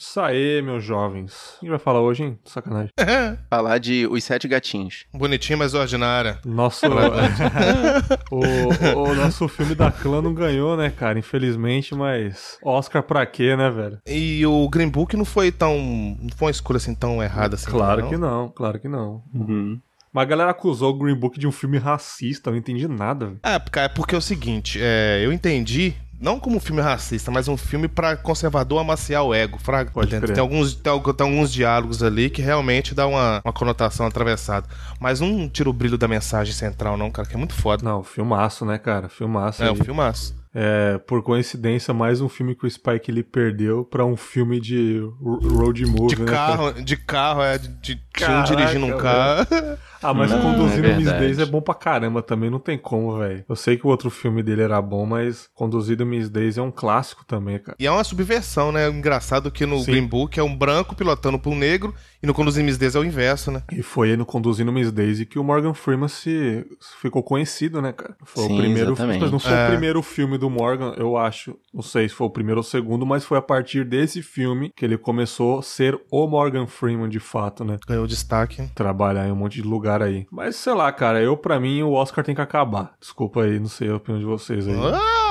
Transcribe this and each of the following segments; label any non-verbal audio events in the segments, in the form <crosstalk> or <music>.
Isso aí, meus jovens. O que vai falar hoje, hein? Sacanagem. <laughs> Falar de Os Sete Gatinhos. Bonitinho, mas ordinária. Nosso. <laughs> o, o nosso filme da clã não ganhou, né, cara? Infelizmente, mas. Oscar pra quê, né, velho? E o Green Book não foi tão. Não foi uma escolha assim tão errada assim. Claro não? que não, claro que não. Uhum. Mas a galera acusou o Green Book de um filme racista, eu não entendi nada. velho. É, porque- é porque é o seguinte, é, eu entendi, não como um filme racista, mas um filme pra conservador amaciar o ego, fraga. Entende? crer. Tem alguns, tem, tem alguns diálogos ali que realmente dá uma, uma conotação atravessada. Mas não tira o brilho da mensagem central, não, cara, que é muito foda. Não, filmaço, né, cara? Filmaço. É, aí. um filmaço. É, por coincidência, mais um filme que o Spike Lee perdeu pra um filme de ro- road movie, De né, carro, de carro, é, de, de, de um Caraca, dirigindo um carro. <laughs> Ah, mas Não, conduzindo é Miss. Daisy é bom pra caramba também, não tem como, velho. Eu sei que o outro filme dele era bom, mas Conduzido Miss Daisy é um clássico também, cara. E é uma subversão, né? Engraçado que no Sim. Green Book é um branco pilotando pra um negro e no Conduzir Miss Daisy é o inverso, né? E foi aí no Conduzindo Miss Daisy que o Morgan Freeman se ficou conhecido, né, cara? Foi Sim, o primeiro, exatamente. mas não foi É. o primeiro filme do Morgan, eu acho. Não sei se foi o primeiro ou o segundo, mas foi a partir desse filme que ele começou a ser o Morgan Freeman de fato, né? Ganhou destaque. Trabalhar em um monte de lugar aí. Mas sei lá, cara, eu pra mim o Oscar tem que acabar. Desculpa aí, não sei a opinião de vocês aí. Ah!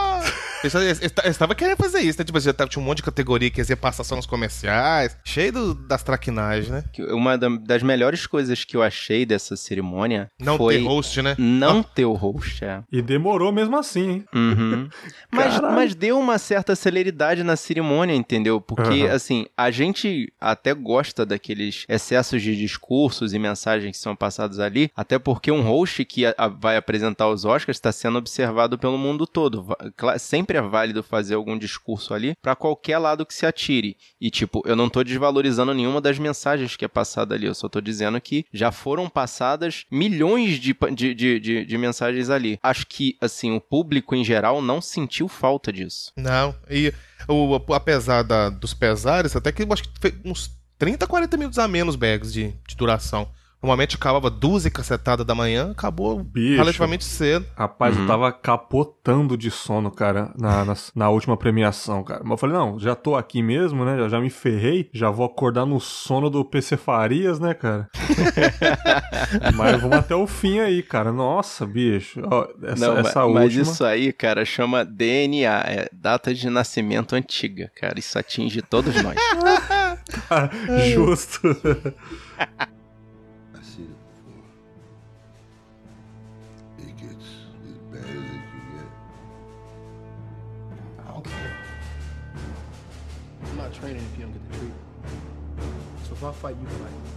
Eu estava querendo fazer isso, né? Tipo, já tava- tinha um monte de categoria que ia passar só nos comerciais, cheio do- das traquinagens, né? Uma da- das melhores coisas que eu achei dessa cerimônia Não foi ter host, né? não ter o host, é. E demorou mesmo assim, hein? Uhum. <laughs> mas, mas deu uma certa celeridade na cerimônia, entendeu? Porque, Aham. assim, a gente até gosta daqueles excessos de discursos e mensagens que são passados ali, até porque um host que a- a- vai apresentar os Oscars está sendo observado pelo mundo todo. Cla- Sempre é válido fazer algum discurso ali para qualquer lado que se atire. E, tipo, eu não tô desvalorizando nenhuma das mensagens que é passada ali, eu só tô dizendo que já foram passadas milhões de, de, de, de, de mensagens ali. Acho que, assim, o público em geral não sentiu falta disso. Não. E o, apesar da- dos pesares, até que eu acho que foi uns 30, 40 minutos a menos, Bags, de, de duração. Normalmente acabava duas e cacetada da manhã, acabou Bicho. relativamente cedo. Rapaz, Uhum. eu tava capotando de sono, cara, na, na, na última premiação, cara. Mas eu falei, não, já tô aqui mesmo, né? Já, já me ferrei, já vou acordar no sono do PC Farias, né, cara? <laughs> Mas vamos até o fim aí, cara. Nossa, bicho. Ó, essa, Não, essa ma- mas última. isso aí, cara, chama DNA, é data de nascimento antiga, cara. Isso atinge todos nós. <laughs> Justo. <laughs> not training if you don't get the treatment. So if I fight, you fight.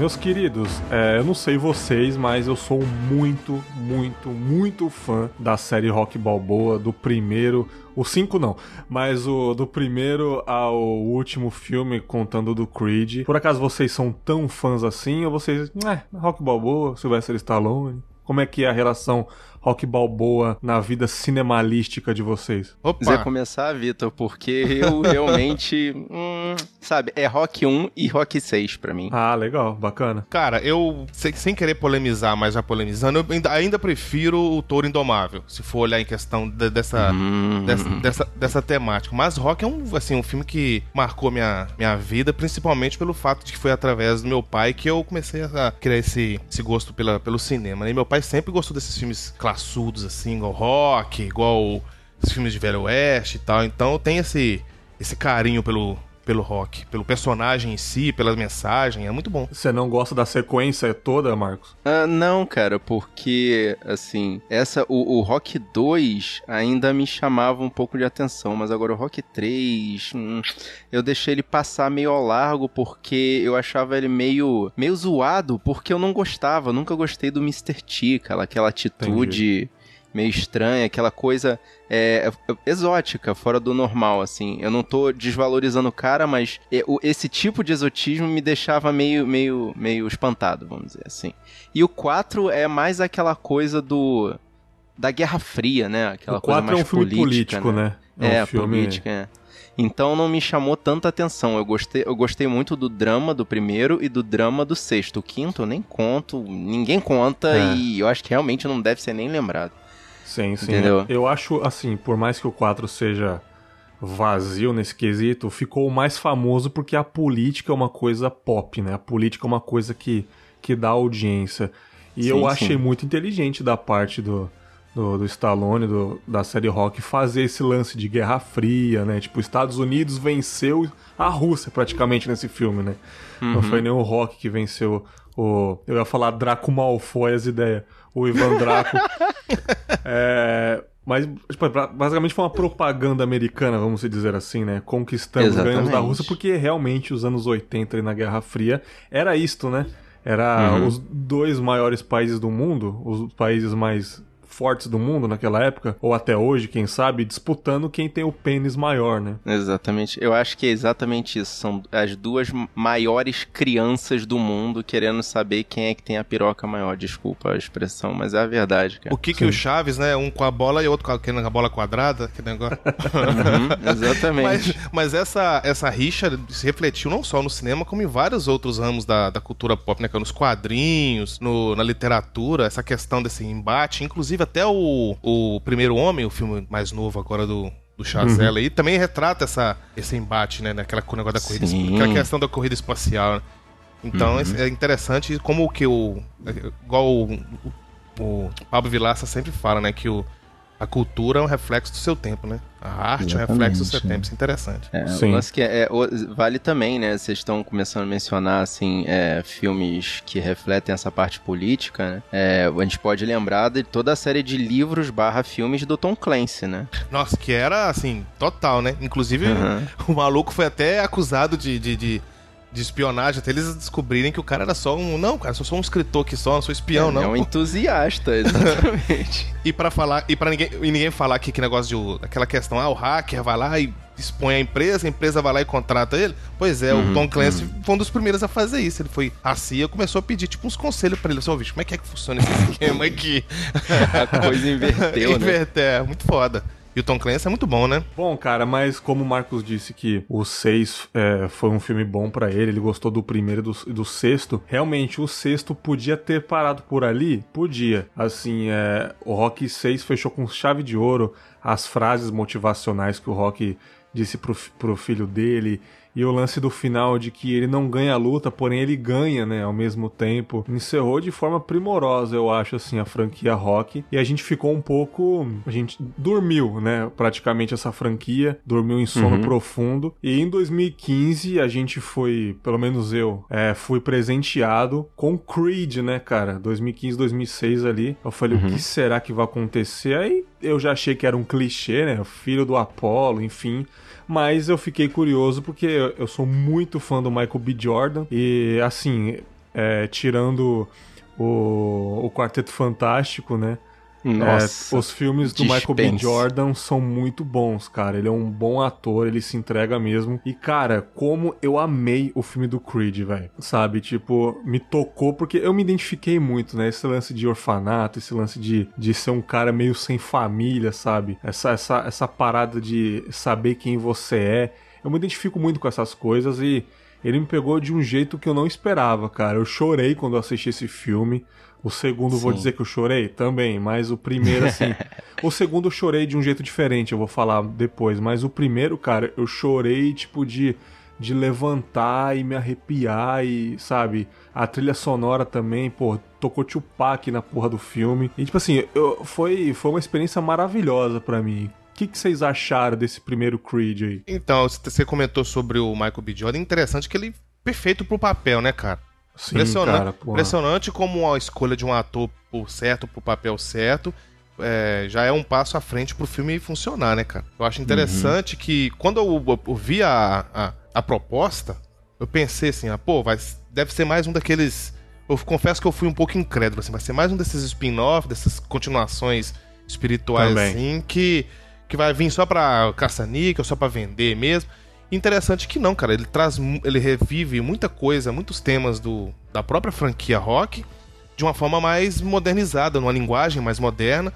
Meus queridos, é, eu não sei vocês, mas eu sou muito, muito, muito fã da série Rock Balboa, do primeiro, o 5 não, mas o do primeiro ao último filme contando do Creed. Por acaso vocês são tão fãs assim, ou vocês, é, Rock Balboa, Sylvester Stallone? Como é que é a relação Rock Balboa na vida cinemalística de vocês? Você Opa! começar, Vitor, porque eu <laughs> realmente. hum, sabe, é Rock 1 e Rock 6 pra mim. Ah, legal, bacana. Cara, eu, sem, sem querer polemizar, mas já polemizando, eu ainda, ainda prefiro o Touro Indomável, se for olhar em questão de- dessa, Hum. dessa, dessa, dessa temática. Mas Rock é um, assim, um filme que marcou minha, minha vida, principalmente pelo fato de que foi através do meu pai que eu comecei a criar esse, esse gosto pela, pelo cinema. né? E meu pai sempre gostou desses filmes classudos, assim, igual Rock, igual os filmes de Velho Oeste e tal. Então tenho esse, esse carinho pelo, pelo Rock, pelo personagem em si, pela mensagem, é muito bom. Você não gosta da sequência toda, Marcos? Ah, não, cara, porque, assim, essa, o, o Rock 2 ainda me chamava um pouco de atenção, mas agora o Rock 3, hum, eu deixei ele passar meio ao largo porque eu achava ele meio, meio zoado, porque eu não gostava, nunca gostei do Mr. T, aquela, aquela atitude meio estranha, aquela coisa é, exótica, fora do normal, assim. Eu não tô desvalorizando o cara, mas é, esse tipo de exotismo me deixava meio, meio, meio espantado, vamos dizer assim. E o 4 é mais aquela coisa do da Guerra Fria, né? Aquela o coisa 4 mais é um filme política, político, né? É, um filme... política, é. Então não me chamou tanta atenção. Eu gostei, eu gostei muito do drama do primeiro e do drama do sexto. O quinto eu nem conto, ninguém conta É. e eu acho que realmente não deve ser nem lembrado. Sim, sim. Entendeu? Eu acho, assim, por mais que o 4 seja vazio nesse quesito, ficou o mais famoso porque a política é uma coisa pop, né? A política é uma coisa que, que dá audiência. E Sim, eu sim. achei muito inteligente da parte do, do, do Stallone, do- da série Rock, fazer esse lance de Guerra Fria, né? Tipo, os Estados Unidos venceu a Rússia praticamente nesse filme, né? Não Uhum. foi nem o Rock que venceu o... Eu ia falar Draco Malfoy as ideias. O Ivan Draco. <laughs> É, mas, tipo, basicamente foi uma propaganda americana, vamos dizer assim, né? Conquistando os ganhos da Exatamente. Rússia, porque realmente os anos 80 ali na Guerra Fria era isto, né? Era Uhum. os dois maiores países do mundo, os países mais fortes do mundo naquela época, ou até hoje, quem sabe, disputando quem tem o pênis maior, né? Exatamente. Eu acho que é exatamente isso. São as duas maiores crianças do mundo querendo saber quem é que tem a piroca maior. Desculpa a expressão, mas é a verdade, cara. O que que o Chaves, né? Um com a bola e outro com a, bola quadrada, que negócio. <laughs> Uhum, exatamente. Mas, mas essa, essa rixa se refletiu não só no cinema, como em vários outros ramos da, da cultura pop, né? cara? Nos quadrinhos, no- na literatura, essa questão desse embate. Inclusive, até o, o Primeiro Homem, o filme mais novo agora do. Do Chazelle aí também retrata essa, esse embate, né? Naquela negócio da corrida, aquela questão da corrida espacial. né? Então é interessante como o que o. Igual o, o, o Pablo Vilaça sempre fala, né? Que o, a cultura é um reflexo do seu tempo, né? A arte é um reflexo do seu Exatamente, tempo. Isso é interessante. É, Sim. que é, é, vale também, né? Vocês estão começando a mencionar, assim, é, filmes que refletem essa parte política, né? É, a gente pode lembrar de toda a série de livros barra filmes do Tom Clancy, né? Nossa, que era assim, total, né? Inclusive, Uhum. <laughs> o maluco foi até acusado de, de, de, de espionagem, até eles descobrirem que o cara era só um. Não, cara, só sou um escritor aqui só, não sou espião, é, não. é um entusiasta, <laughs> exatamente. E para falar, e para ninguém, e ninguém falar que, que negócio de aquela questão, ah, o hacker vai lá e expõe a empresa, a empresa vai lá e contrata ele. Pois é, Uhum, o Tom Clancy foi um dos primeiros a fazer isso. Ele foi a CIA começou a pedir tipo uns conselhos para ele, assim, ô, bicho, como é que é que funciona esse esquema aqui? <laughs> A coisa inverteu, né? Inverter, é muito foda. O Tom Clancy é muito bom, né? Bom, cara, mas como o Marcos disse que o 6 é, foi um filme bom pra ele, ele gostou do primeiro e do, do sexto, realmente o sexto podia ter parado por ali? Podia. Assim, é, o Rock 6 fechou com chave de ouro as frases motivacionais que o Rock disse pro, pro filho dele. E o lance do final de que ele não ganha a luta, porém ele ganha, né, ao mesmo tempo. Encerrou de forma primorosa, eu acho, assim, a franquia Rock. E a gente ficou um pouco. A gente dormiu, né, praticamente essa franquia. Dormiu em sono profundo. E em 2015 a gente foi, pelo menos eu, é, fui presenteado com Creed, né, cara? 2015, 2006 ali. Eu falei, o que será que vai acontecer? Aí eu já achei que era um clichê, né? O filho do Apollo, enfim. Mas eu fiquei curioso porque eu- sou muito fã do Michael B. Jordan. E assim, é, tirando o, o Quarteto Fantástico, né? Nossa. É, os filmes do Michael B. dispense. Jordan são muito bons, cara. Ele é um bom ator, ele se entrega mesmo. E, cara, como eu amei o filme do Creed, velho. Sabe? Tipo, me tocou porque eu me identifiquei muito, né? Esse lance de orfanato, esse lance de, de ser um cara meio sem família, sabe? Essa, essa, essa parada de saber quem você é. Eu me identifico muito com essas coisas e ele me pegou de um jeito que eu não esperava, cara. Eu chorei quando eu assisti esse filme. O segundo, vou Sim. dizer que eu chorei também, mas o primeiro, assim. <laughs> o segundo eu chorei de um jeito diferente, eu vou falar depois. Mas o primeiro, cara, eu chorei, tipo, de, de levantar e me arrepiar e, sabe? A trilha sonora também, pô, tocou Tupac na porra do filme. E, tipo assim, eu, foi, foi uma experiência maravilhosa pra mim. O que, que vocês acharam desse primeiro Creed aí? Então, você comentou sobre o Michael B. Jordan. Interessante que ele perfeito pro papel, né, cara? Sim, impressionante, cara, impressionante como a escolha de um ator por certo, pro papel certo, é, já é um passo à frente pro filme funcionar, né, cara? Eu acho interessante que quando eu, eu- eu vi a, a, a proposta, eu pensei assim, ah, pô, vai, deve ser mais um daqueles. Eu confesso que eu fui um pouco incrédulo, assim, vai ser mais um desses spin-off, dessas continuações espirituais, Também. assim, que, que vai vir só pra caça-níquel, só pra vender mesmo. Interessante que não, cara. Ele traz, ele revive muita coisa, muitos temas do, da própria franquia rock de uma forma mais modernizada, numa linguagem mais moderna.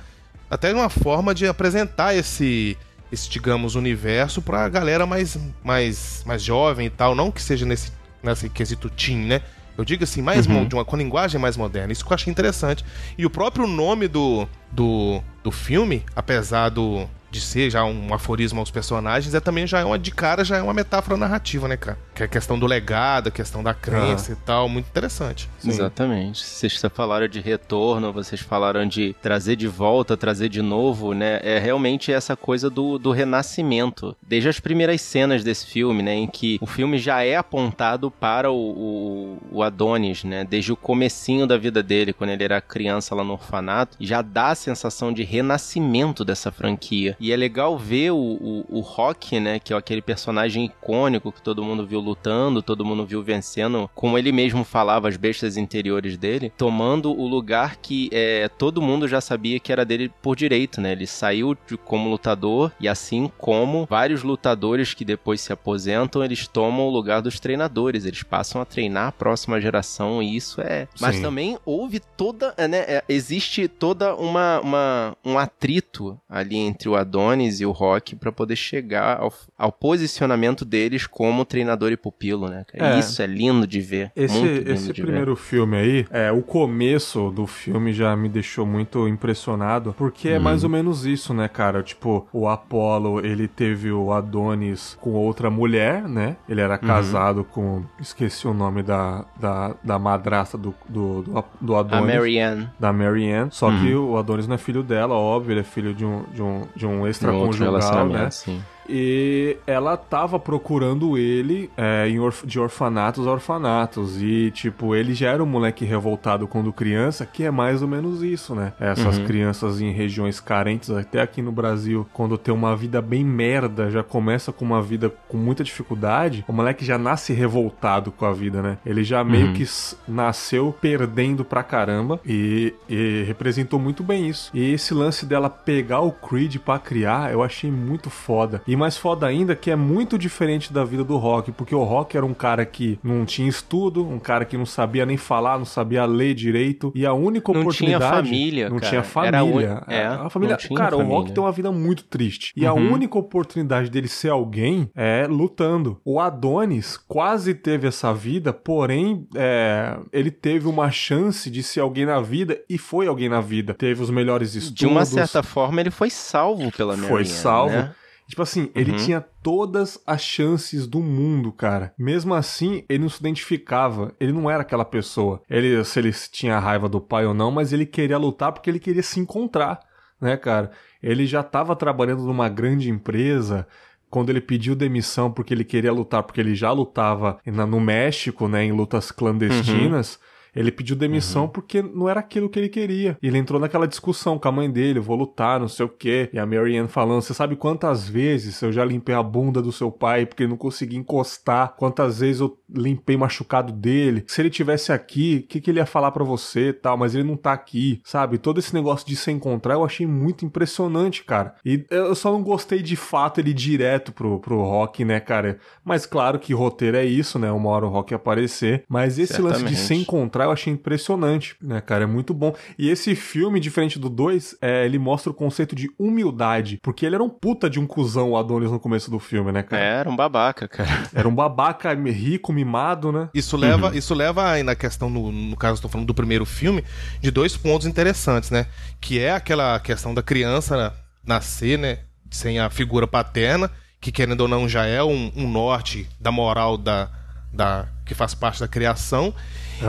até uma forma de apresentar esse esse digamos universo pra galera mais mais mais jovem e tal, não que seja nesse nesse quesito teen, né? Eu digo assim, mais Uhum. de uma com linguagem mais moderna. Isso que eu achei interessante. E o próprio nome do, do, do filme, apesar do, de ser já um aforismo aos personagens, é também já é uma de cara, já é uma metáfora narrativa, né, cara? Que é a questão do legado, a questão da crença e tal, muito interessante. Sim. Exatamente. Vocês falaram de retorno, vocês falaram de trazer de volta, trazer de novo, né? É realmente essa coisa do, do renascimento. Desde as primeiras cenas desse filme, né? Em que o filme já é apontado para o, o, o Adonis, né? Desde o comecinho da vida dele, quando ele era criança lá no orfanato, já dá a sensação de renascimento dessa franquia. E é legal ver o, o, o Rock, né? Que é aquele personagem icônico que todo mundo viu lutando, todo mundo viu vencendo, como ele mesmo falava, as bestas interiores dele, tomando o lugar que é, todo mundo já sabia que era dele por direito, né? Ele saiu de- como lutador e assim como vários lutadores que depois se aposentam, eles tomam o lugar dos treinadores, eles passam a treinar a próxima geração e isso é... Mas Sim. também houve toda, né? é, existe toda uma, uma- um atrito ali entre o Adonis e o Rock para poder chegar ao, ao posicionamento deles como treinador e pupilo, né? É. Isso é lindo de ver. Esse, lindo esse de primeiro filme aí, é, o começo do filme já me deixou muito impressionado, porque é Uhum. mais ou menos isso, né, cara? Tipo, o Apollo, ele teve o Adonis com outra mulher, né? Ele era Uhum. casado com. Esqueci o nome da, da, da madrasta do, do, do, do ver. A Adonis. Marianne. Da Marianne. Só Uhum. que o Adonis não é filho dela, óbvio, ele é filho de um, de um, de um Um extraconjugal, relacionamento, né? sim. E ela tava procurando ele é, em orf- de orfanatos a orfanatos. E, tipo, ele já era um moleque revoltado quando criança, que é mais ou menos isso, né? Essas Uhum. crianças em regiões carentes, até aqui no Brasil, quando tem uma vida bem merda, já começa com uma vida com muita dificuldade, o moleque já nasce revoltado com a vida, né? Ele já meio Uhum. que nasceu perdendo pra caramba e, e representou muito bem isso. E esse lance dela pegar o Creed pra criar, eu achei muito foda. E mais foda ainda que é muito diferente da vida do Rock, porque o Rock era um cara que não tinha estudo, um cara que não sabia nem falar, não sabia ler direito, e a única Não tinha oportunidade família, não cara. tinha a família. un- é, a família, não tinha cara, o Rock família. tem uma vida muito triste. E a Uhum. única oportunidade dele ser alguém é lutando. O Adonis quase teve essa vida, porém, é, ele teve uma chance de ser alguém na vida e foi alguém na vida. Teve os melhores estudos. De uma certa forma, ele foi salvo pela Marianne, Foi salvo. né? Tipo assim, ele Uhum. tinha todas as chances do mundo, cara. Mesmo assim, ele não se identificava. Ele não era aquela pessoa. Ele, se ele tinha raiva do pai ou não, mas ele queria lutar porque ele queria se encontrar, né, cara? Ele já tava trabalhando numa grande empresa. Quando ele pediu demissão porque ele queria lutar, porque ele já lutava no México, né, em lutas clandestinas, ele pediu demissão porque não era aquilo que ele queria. E ele entrou naquela discussão com a mãe dele, vou lutar, não sei o quê. E a Marianne falando, você sabe quantas vezes eu já limpei a bunda do seu pai porque ele não conseguia encostar? Quantas vezes eu limpei machucado dele? Se ele tivesse aqui, o que, que ele ia falar pra você e tal? Mas ele não tá aqui, sabe? Todo esse negócio de se encontrar eu achei muito impressionante, cara. E eu só não gostei de fato ele ir direto pro, pro rock, né, cara? Mas claro que roteiro é isso, né? Uma hora o rock aparecer. Mas esse lance de se Certamente. Eu achei impressionante, né, cara? É muito bom. E esse filme, diferente do 2, é, ele mostra o conceito de humildade. Porque ele era um puta de um cuzão, o Adonis, no começo do filme, né, cara? Era um babaca, cara. <laughs> Era um babaca rico, mimado, né? Isso leva, isso leva aí na questão, no, no caso, estou falando do primeiro filme, de dois pontos interessantes, né? Que é aquela questão da criança nascer, né? Sem a figura paterna, que querendo ou não já é um, um norte da moral da, da que faz parte da criação.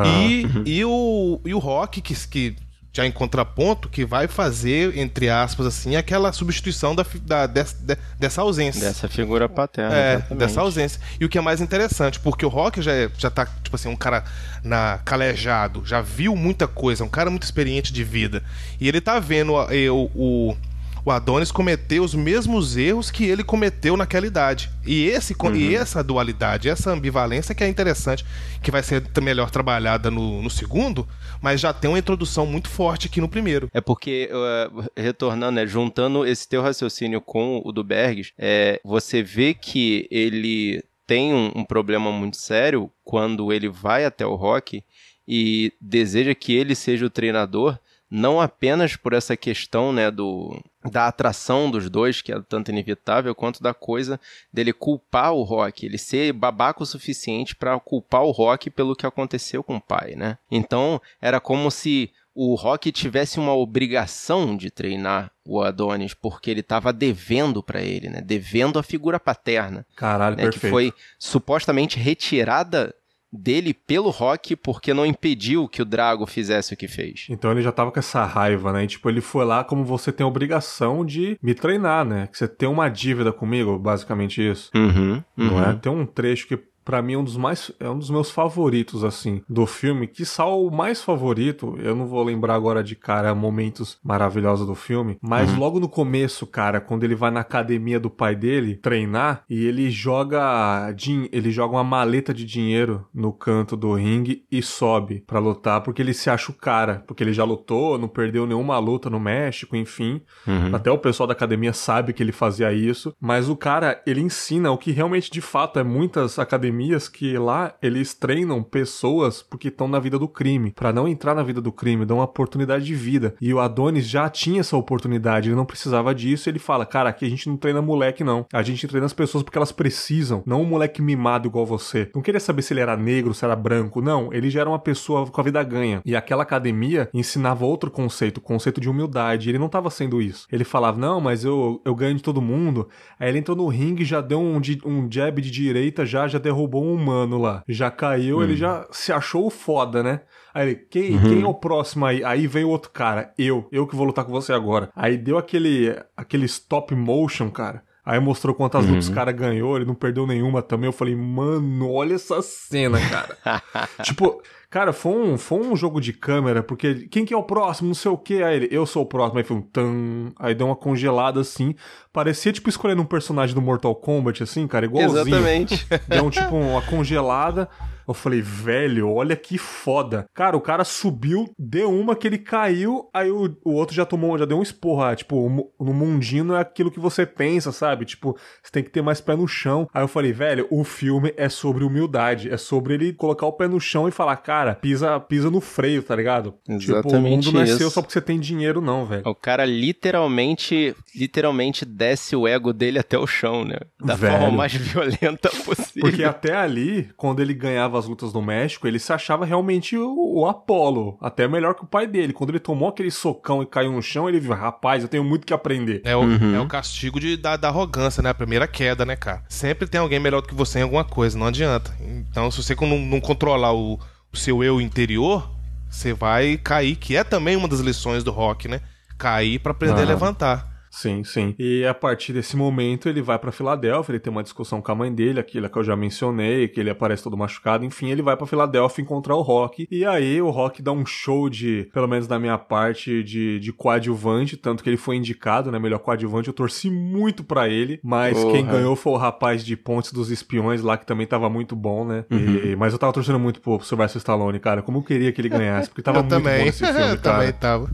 E, e, o, e o rock, que, que já em contraponto, que vai fazer, entre aspas, assim, aquela substituição da, da, des- de- dessa ausência. Dessa figura paterna. É, exatamente. dessa ausência. E o que é mais interessante, porque o Rock já, é- já tá, tipo assim, um cara na, calejado, já viu muita coisa, um cara muito experiente de vida. E ele tá vendo a- o, o, o Adonis cometer os mesmos erros que ele cometeu naquela idade. E, esse, co- e essa dualidade, essa ambivalência que é interessante, que vai ser melhor trabalhada no, no segundo, mas já tem uma introdução muito forte aqui no primeiro. É porque, uh, retornando, né, juntando esse teu raciocínio com o do Bergs, é, você vê que ele tem um, um problema muito sério quando ele vai até o Rock e deseja que ele seja o treinador, não apenas por essa questão, né, do da atração dos dois, que é tanto inevitável, quanto da coisa dele culpar o Rock, ele ser babaca o suficiente para culpar o Rock pelo que aconteceu com o pai, né? Então, era como se o Rock tivesse uma obrigação de treinar o Adonis porque ele estava devendo para ele, né? Devendo a figura paterna, Caralho, né? perfeito. Que foi supostamente retirada dele pelo Rock porque não impediu que o Drago fizesse o que fez. Então ele já tava com essa raiva, né? E, tipo, ele foi lá como você tem a obrigação de me treinar, né? Que você tem uma dívida comigo, basicamente isso. Uhum, Não é? uhum. Tem um trecho que Pra mim é um dos mais é um dos meus favoritos assim do filme, que o mais favorito, eu não vou lembrar agora de cara momentos maravilhosos do filme, mas logo no começo, cara, quando ele vai na academia do pai dele treinar e ele joga din- ele joga uma maleta de dinheiro no canto do ringue e sobe pra lutar porque ele se acha o cara, porque ele já lutou, não perdeu nenhuma luta no México, enfim. Uhum. Até o pessoal da academia sabe que ele fazia isso, mas o cara, ele ensina o que realmente de fato é muitas academias que lá eles treinam pessoas porque estão na vida do crime, Pra não entrar na vida do crime, dão uma oportunidade de vida. E o Adonis já tinha essa oportunidade, ele não precisava disso, ele fala: "Cara, aqui a gente não treina moleque não. A gente treina as pessoas porque elas precisam, não um moleque mimado igual você". Não queria saber se ele era negro, se era branco, não, ele já era uma pessoa com a vida ganha. E aquela academia ensinava outro conceito, o conceito de humildade. Ele não tava sendo isso. Ele falava: "Não, mas eu eu ganho de todo mundo". Aí ele entrou no ringue, já deu um, um jab de direita, já já derrubou um humano lá. Já caiu, ele já se achou foda, né? Aí ele, quem, quem é o próximo aí? Aí veio outro cara, eu, eu que vou lutar com você agora. Aí deu aquele, aquele stop motion, cara. Aí mostrou quantas lutas o cara ganhou, ele não perdeu nenhuma também. Eu falei, mano, olha essa cena, cara. <laughs> tipo, cara, foi um, foi um jogo de câmera, porque quem que é o próximo? Não sei o que. Aí ele, eu sou o próximo. Aí foi um tan. Aí deu uma congelada assim. Parecia tipo escolhendo um personagem do Mortal Kombat, assim, cara, igualzinho. Exatamente. Deu tipo uma congelada. Eu falei, velho, olha que foda. Cara, o cara subiu, deu uma que ele caiu, aí o, o outro já tomou, já deu um esporro. Ah, tipo, no mundinho não é aquilo que você pensa, sabe? Tipo, você tem que ter mais pé no chão. Aí eu falei, velho, o filme é sobre humildade. É sobre ele colocar o pé no chão e falar, cara, pisa, pisa no freio, tá ligado? tipo, o Exatamente mundo não é isso. seu só porque você tem dinheiro, não, velho. O cara literalmente, literalmente desce o ego dele até o chão, né? Da Velho. forma mais <laughs> violenta possível. Porque até ali, quando ele ganhava as lutas no México, ele se achava realmente o, o Apollo. Até melhor que o pai dele. Quando ele tomou aquele socão e caiu no chão, ele viu, rapaz, eu tenho muito que aprender. É o, Uhum. é o castigo de, da, da arrogância, né? A primeira queda, né, cara? Sempre tem alguém melhor do que você em alguma coisa, não adianta. Então, se você não, não controlar o, o seu eu interior, você vai cair, que é também uma das lições do rock, né? Cair pra aprender a Aham. levantar. Sim, sim. E a partir desse momento ele vai pra Filadélfia, ele tem uma discussão com a mãe dele, aquilo que eu já mencionei, que ele aparece todo machucado, enfim, ele vai pra Filadélfia encontrar o Rock. E aí o Rock dá um show de, pelo menos da minha parte, de, de coadjuvante, tanto que ele foi indicado, né, melhor coadjuvante, eu torci muito pra ele, mas quem ganhou foi o rapaz de Pontes dos Espiões lá, que também tava muito bom, né? Uhum. E- mas eu tava torcendo muito pro Sylvester Stallone, cara, como eu queria que ele ganhasse, porque tava eu muito também. bom esse filme, <laughs> eu cara. também tava.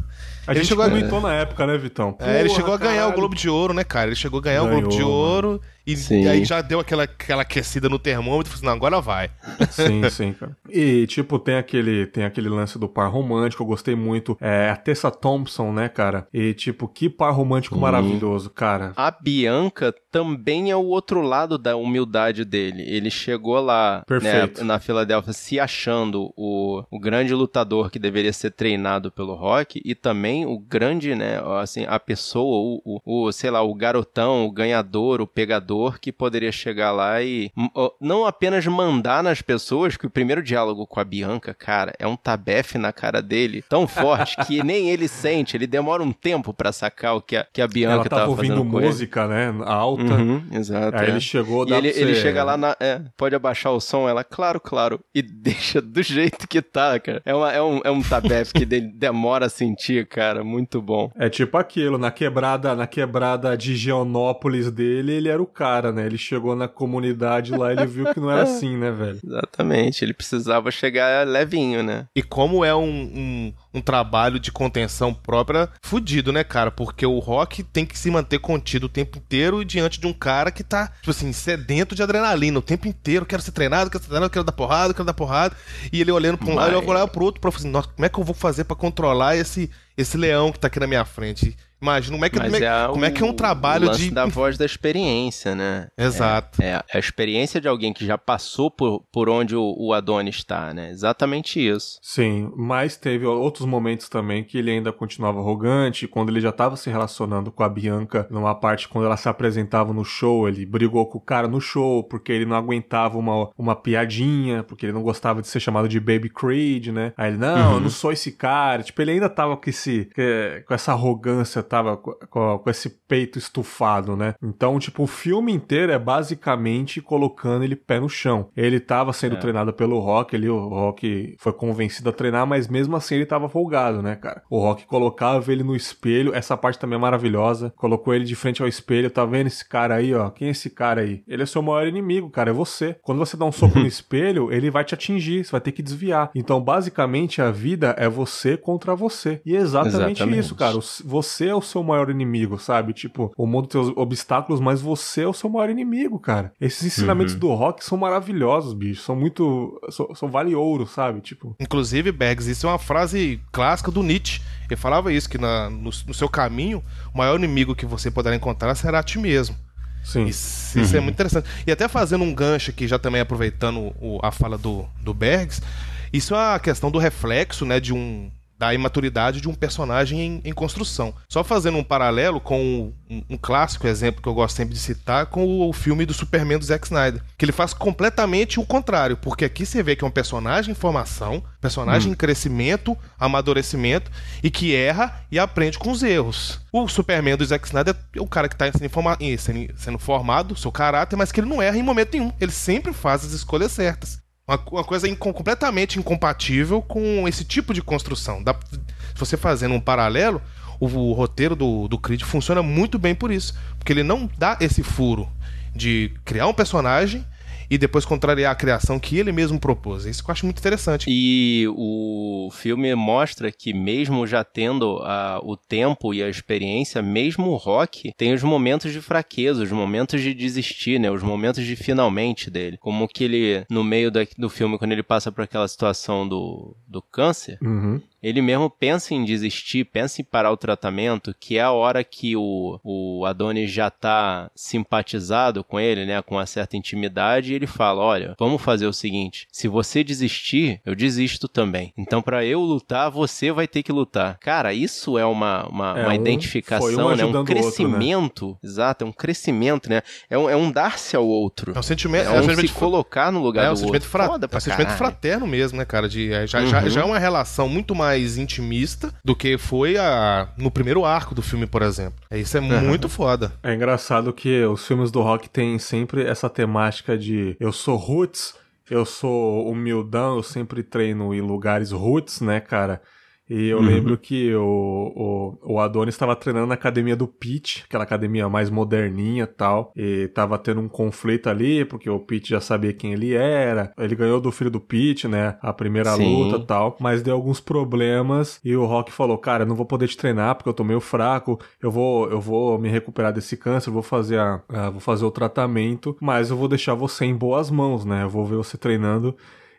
A Ele gente chegou a- comentou na época, né, Vitão? É, ele Porra, chegou a ganhar o caralho. Globo de Ouro, né, cara? Ele chegou a ganhar o Ganhou, Globo de mano. E, Sim. e aí já deu aquela, aquela aquecida no termômetro e falou assim, não, agora vai. <laughs> Sim, sim, cara. E, tipo, tem aquele, tem aquele lance do par romântico, eu gostei muito. É a Tessa Thompson, né, cara? E, tipo, que par romântico maravilhoso, cara. A Bianca também é o outro lado da humildade dele. Ele chegou lá né, na Filadélfia se achando o, o grande lutador que deveria ser treinado pelo Rock e também o grande, né, assim, a pessoa, o, o, o, sei lá, o garotão, o ganhador, o pegador que poderia chegar lá e não apenas mandar nas pessoas, que o primeiro diálogo com a Bianca, cara, é um tabefe na cara dele tão forte que <laughs> nem ele sente, ele demora um tempo pra sacar o que a, que a Bianca Ela tava tava ouvindo ele. música, né, alta. Uhum, exato. Aí é. ele chegou, E dá ele, pra ele você- chega lá na. é, pode abaixar o som, ela, claro, claro. E <laughs> deixa do jeito que tá, cara. É, uma, é um, é um tabef que de- <laughs> demora a sentir, cara. Muito bom. É tipo aquilo, na quebrada, na quebrada de Geonópolis dele, ele era o cara, né? Ele chegou na comunidade lá, ele viu que não era <laughs> assim, né, velho? Exatamente. Ele precisava chegar levinho, né? E como é um, um, um trabalho de contenção própria fudido, né, cara? Porque o Rock tem que se manter contido o tempo inteiro diante de um cara que tá, tipo assim, sedento de adrenalina o tempo inteiro. Quero ser treinado, quero ser treinado, quero dar porrada, quero dar porrada. E ele olhando pra um lado e eu olhando pro outro pra falar assim, nossa, como é que eu vou fazer pra controlar esse, esse leão que tá aqui na minha frente? Como é que, como é, a- como é, que é um o- trabalho o lance de. da voz da experiência, né? <laughs> Exato. É, é a experiência de alguém que já passou por, por onde o, o Adonis está, né? Exatamente isso. Sim, mas teve outros momentos também que ele ainda continuava arrogante, quando ele já estava se relacionando com a Bianca, numa parte quando ela se apresentava no show, ele brigou com o cara no show, porque ele não aguentava uma, uma piadinha, porque ele não gostava de ser chamado de Baby Creed, né? Aí ele, não, eu não sou esse cara. Tipo, ele ainda tava com esse, com essa arrogância, tava com, com- esse peito estufado, né? Então, tipo, o filme inteiro é basicamente colocando ele pé no chão. Ele tava sendo treinado pelo Rock, ali o Rock foi convencido a treinar, mas mesmo assim ele tava folgado, né, cara? O Rock colocava ele no espelho, essa parte também é maravilhosa. Colocou ele de frente ao espelho, tá vendo esse cara aí, ó? Quem é esse cara aí? Ele é seu maior inimigo, cara, é você. Quando você dá um soco no <laughs> espelho, ele vai te atingir, você vai ter que desviar. Então, basicamente, a vida é você contra você. E é exatamente, Exatamente. isso, cara. Você é o seu maior inimigo, sabe? Tipo, o mundo tem os obstáculos, mas você é o seu maior inimigo, cara. Esses ensinamentos do rock são maravilhosos, bicho. São muito. São, são vale ouro, sabe? Tipo. Inclusive, Bags, isso é uma frase clássica do Nietzsche. Ele falava isso, que na- no, no seu caminho, o maior inimigo que você poderá encontrar será a ti mesmo. Sim. Isso, isso é muito interessante. E até fazendo um gancho aqui, já também aproveitando o- a fala do, do Bergs, isso é a questão do reflexo, né, de um da imaturidade de um personagem em, em construção. Só fazendo um paralelo com um, um clássico exemplo que eu gosto sempre de citar com o, o filme do Superman do Zack Snyder, que ele faz completamente o contrário, porque aqui você vê que é um personagem em formação, personagem em crescimento, amadurecimento e que erra e aprende com os erros. O Superman do Zack Snyder é o cara que está sendo- sendo formado, seu caráter, mas que ele não erra em momento nenhum. Ele sempre faz as escolhas certas. Uma, coisa inco- completamente incompatível com esse tipo de construção. Se você fazendo um paralelo, o, o roteiro do, do Creed funciona muito bem por isso. Porque ele não dá esse furo de criar um personagem e depois contrariar a criação que ele mesmo propôs. Isso que eu acho muito interessante. E o filme mostra que, mesmo já tendo a- o tempo e a experiência, mesmo o Rock tem os momentos de fraqueza, os momentos de desistir, né? Os momentos de finalmente dele. Como que ele, no meio da- do filme, quando ele passa por aquela situação do, do câncer, Uhum. Ele mesmo pensa em desistir, pensa em parar o tratamento, que é a hora que o, o Adonis já tá simpatizado com ele, né, com uma certa intimidade, e ele fala, olha, vamos fazer o seguinte, se você desistir, eu desisto também. Então para eu lutar, você vai ter que lutar. Cara, isso é uma, uma, É, uma um- identificação, um né, um ajudando o outro, né? crescimento, exato, é um crescimento, né, é um, é um dar-se ao outro. É um sentimento, É é um um sentimento se colocar no lugar É um do sentimento, outro. fra- Foda é um sentimento fraterno mesmo, né, cara? De, é, já, já, Uhum. já é uma relação muito mais intimista do que foi a, no primeiro arco do filme, por exemplo. É, isso é muito foda. É engraçado que os filmes do rock têm sempre essa temática de eu sou roots, eu sou humildão, eu sempre treino em lugares roots, né, cara? E eu lembro que o, o, o Adonis estava treinando na academia do Pete, aquela academia mais moderninha e tal. E tava tendo um conflito ali, porque o Pete já sabia quem ele era. Ele ganhou do filho do Pete, né? A primeira Sim. luta e tal. Mas deu alguns problemas. E o Rock falou: Cara, eu não vou poder te treinar porque eu tô meio fraco. Eu vou, eu vou me recuperar desse câncer, vou fazer, a, a- vou fazer o tratamento. Mas eu vou deixar você em boas mãos, né? Eu vou ver você treinando.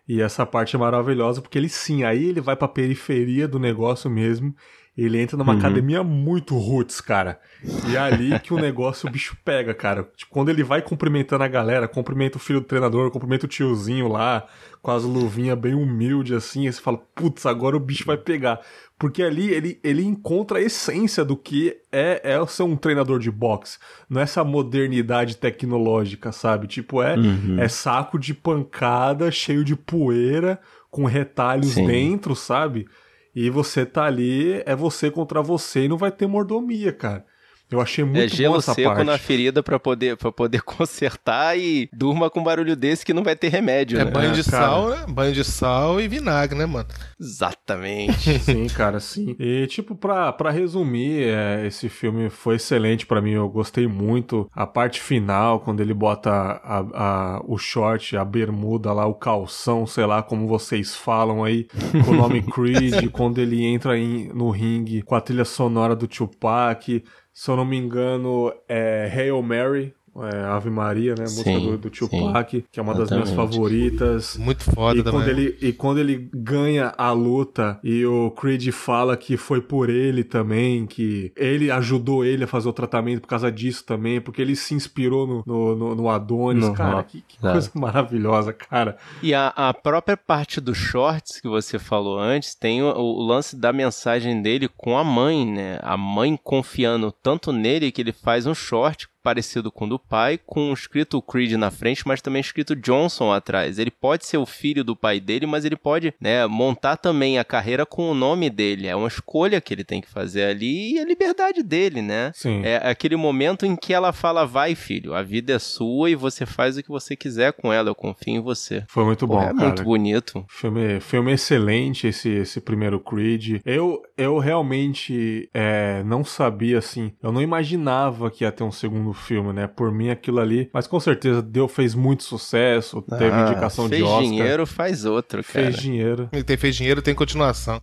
E essa parte é maravilhosa, porque ele sim, aí ele vai pra periferia do negócio mesmo. Ele entra numa academia muito roots, cara. E é ali que o negócio o bicho pega, cara. Tipo, quando ele vai cumprimentando a galera, cumprimenta o filho do treinador, cumprimenta o tiozinho lá, com as luvinhas bem humilde assim, aí você fala, putz, agora o bicho vai pegar. Porque ali ele, ele encontra a essência do que é, é ser um treinador de boxe. Não é essa modernidade tecnológica, sabe? Tipo, é, é saco de pancada, cheio de poeira, com retalhos Sim. dentro, sabe? E você tá ali, é você contra você e não vai ter mordomia, cara. Eu achei muito é gelo seco parte. na ferida pra poder, pra poder <laughs> consertar e durma com um barulho desse que não vai ter remédio, É né? banho de cara. sal, né? Banho de sal e vinagre, né, mano? Exatamente. <laughs> Sim, cara, sim. E, tipo, pra, pra resumir, é, esse filme foi excelente pra mim. Eu gostei muito. A parte final, quando ele bota a, a- o short, a bermuda lá, o calção, sei lá como vocês falam aí, com o nome <laughs> Creed, quando ele entra em- no ringue com a trilha sonora do Tupac. Se eu não me engano, é Hail Mary. É, Ave Maria, né? Música Sim, do, do Tupac, que é uma das minhas favoritas. Muito foda E também. quando, ele, e quando ele ganha a luta e o Creed fala que foi por ele também, que ele ajudou ele a fazer o tratamento por causa disso também, porque ele se inspirou no, no, no- no Adonis. No cara, que, que claro. coisa maravilhosa, cara. E a, a própria parte dos shorts que você falou antes tem o, o lance da mensagem dele com a mãe, né? A mãe confiando tanto nele que ele faz um short parecido com o do pai, com escrito Creed na frente, mas também escrito Johnson atrás. Ele pode ser o filho do pai dele, mas ele pode, né, montar também a carreira com o nome dele. É uma escolha que ele tem que fazer ali e a liberdade dele, né? Sim. É aquele momento em que ela fala: vai, filho, a vida é sua e você faz o que você quiser com ela, eu confio em você. Foi muito Pô, bom, é cara. muito bonito. Filme, filme excelente esse, esse primeiro Creed. Eu, eu realmente é, não sabia, assim, eu não imaginava que ia ter um segundo filme, né? Por mim aquilo ali, mas com certeza deu, fez muito sucesso, teve Ah, indicação de fez Oscar. dinheiro, faz outro, cara. Fez dinheiro. Ele tem, fez dinheiro, tem continuação.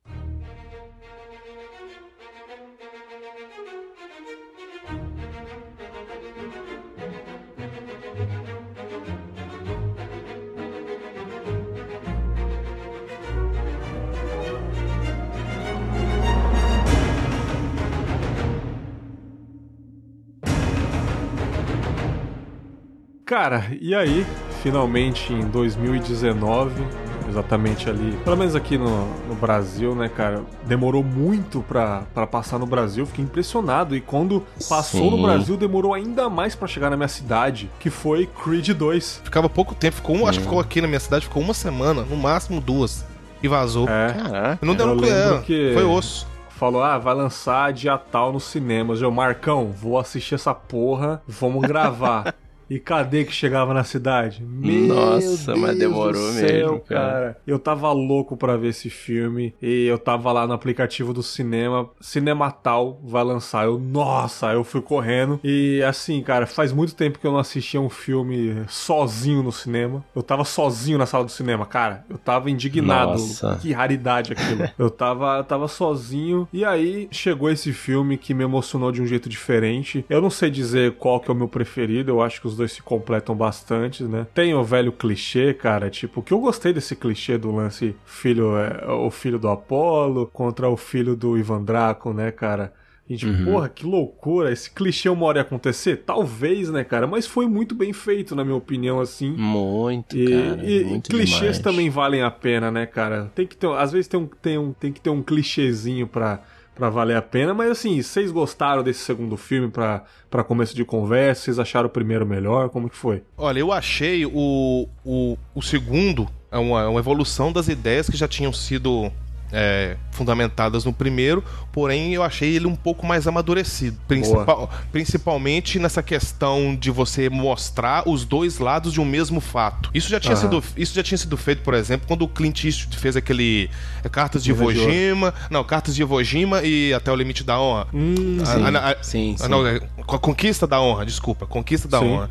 Cara, e aí, finalmente em 2019, exatamente ali, pelo menos aqui no, no Brasil, né, cara, demorou muito pra, pra passar no Brasil, fiquei impressionado. E quando passou Sim. no Brasil, demorou ainda mais pra chegar na minha cidade, que foi Creed 2. Ficava pouco tempo, ficou um, acho que ficou aqui na minha cidade, ficou uma semana, no máximo duas. E vazou. É. Caraca. Não deu eu lembro é, que- Foi osso. Falou, ah, vai lançar dia tal nos cinemas. Eu, Marcão, vou assistir essa porra, vamos gravar. <laughs> E cadê que chegava na cidade? Meu Nossa, mas Deus demorou do céu, mesmo, cara. Eu tava louco pra ver esse filme e eu tava lá no aplicativo do cinema, Cinematal vai lançar. Eu, nossa, eu fui correndo e assim, cara, faz muito tempo que eu não assistia um filme sozinho no cinema. Eu tava sozinho na sala do cinema, cara. Eu tava indignado. Nossa. Que raridade aquilo. <laughs> eu tava, eu tava sozinho e aí chegou esse filme que me emocionou de um jeito diferente. Eu não sei dizer qual que é o meu preferido, eu acho que os dois se completam bastante, né? Tem o velho clichê, cara, tipo, que eu gostei desse clichê do lance filho, é, o filho do Apolo contra o filho do Ivan Draco, né, cara? E tipo, porra, que loucura, esse clichê uma hora ia acontecer? Talvez, né, cara? Mas foi muito bem feito, na minha opinião, assim. Muito, E, cara. e- e muito clichês demais. também valem a pena, né, cara? Tem que ter, às vezes tem, um, tem, um, tem que ter um clichêzinho pra, pra valer a pena, mas assim, vocês gostaram desse segundo filme pra começo de conversa? Vocês acharam o primeiro melhor? Como que foi? Olha, eu achei o, o, o segundo é uma, uma evolução das ideias que já tinham sido é, fundamentadas no primeiro, porém eu achei ele um pouco mais amadurecido. Principal- principalmente nessa questão de você mostrar os dois lados de um mesmo fato. Isso já tinha, Aham. sido, isso já tinha sido feito, por exemplo, quando o Clint Eastwood fez aquele é, Cartas de de Iwo. Jima. Não, Cartas de Iwo Jima e Até o Limite da Honra. Hum, A- Sim, a- a- sim, ah, sim. não, é, a conquista da honra, desculpa, conquista da Sim. honra.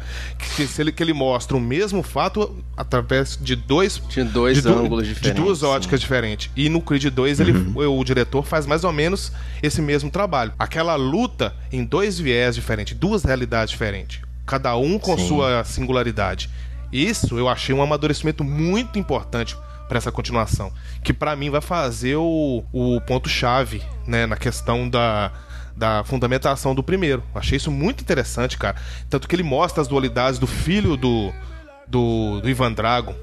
Que, ele, que ele mostra o mesmo fato através de dois De dois de du- ângulos de diferentes. duas sim. óticas diferentes. E no Creed 2 ele, o diretor faz mais ou menos esse mesmo trabalho. Aquela luta em dois viés diferentes, duas realidades diferentes, cada um com Sim. sua singularidade. Isso eu achei um amadurecimento muito importante para essa continuação, que pra mim vai fazer o, o ponto chave, né, na questão da da fundamentação do primeiro. Achei isso muito interessante, cara. Tanto que ele mostra as dualidades do filho do do, do Ivan Drago.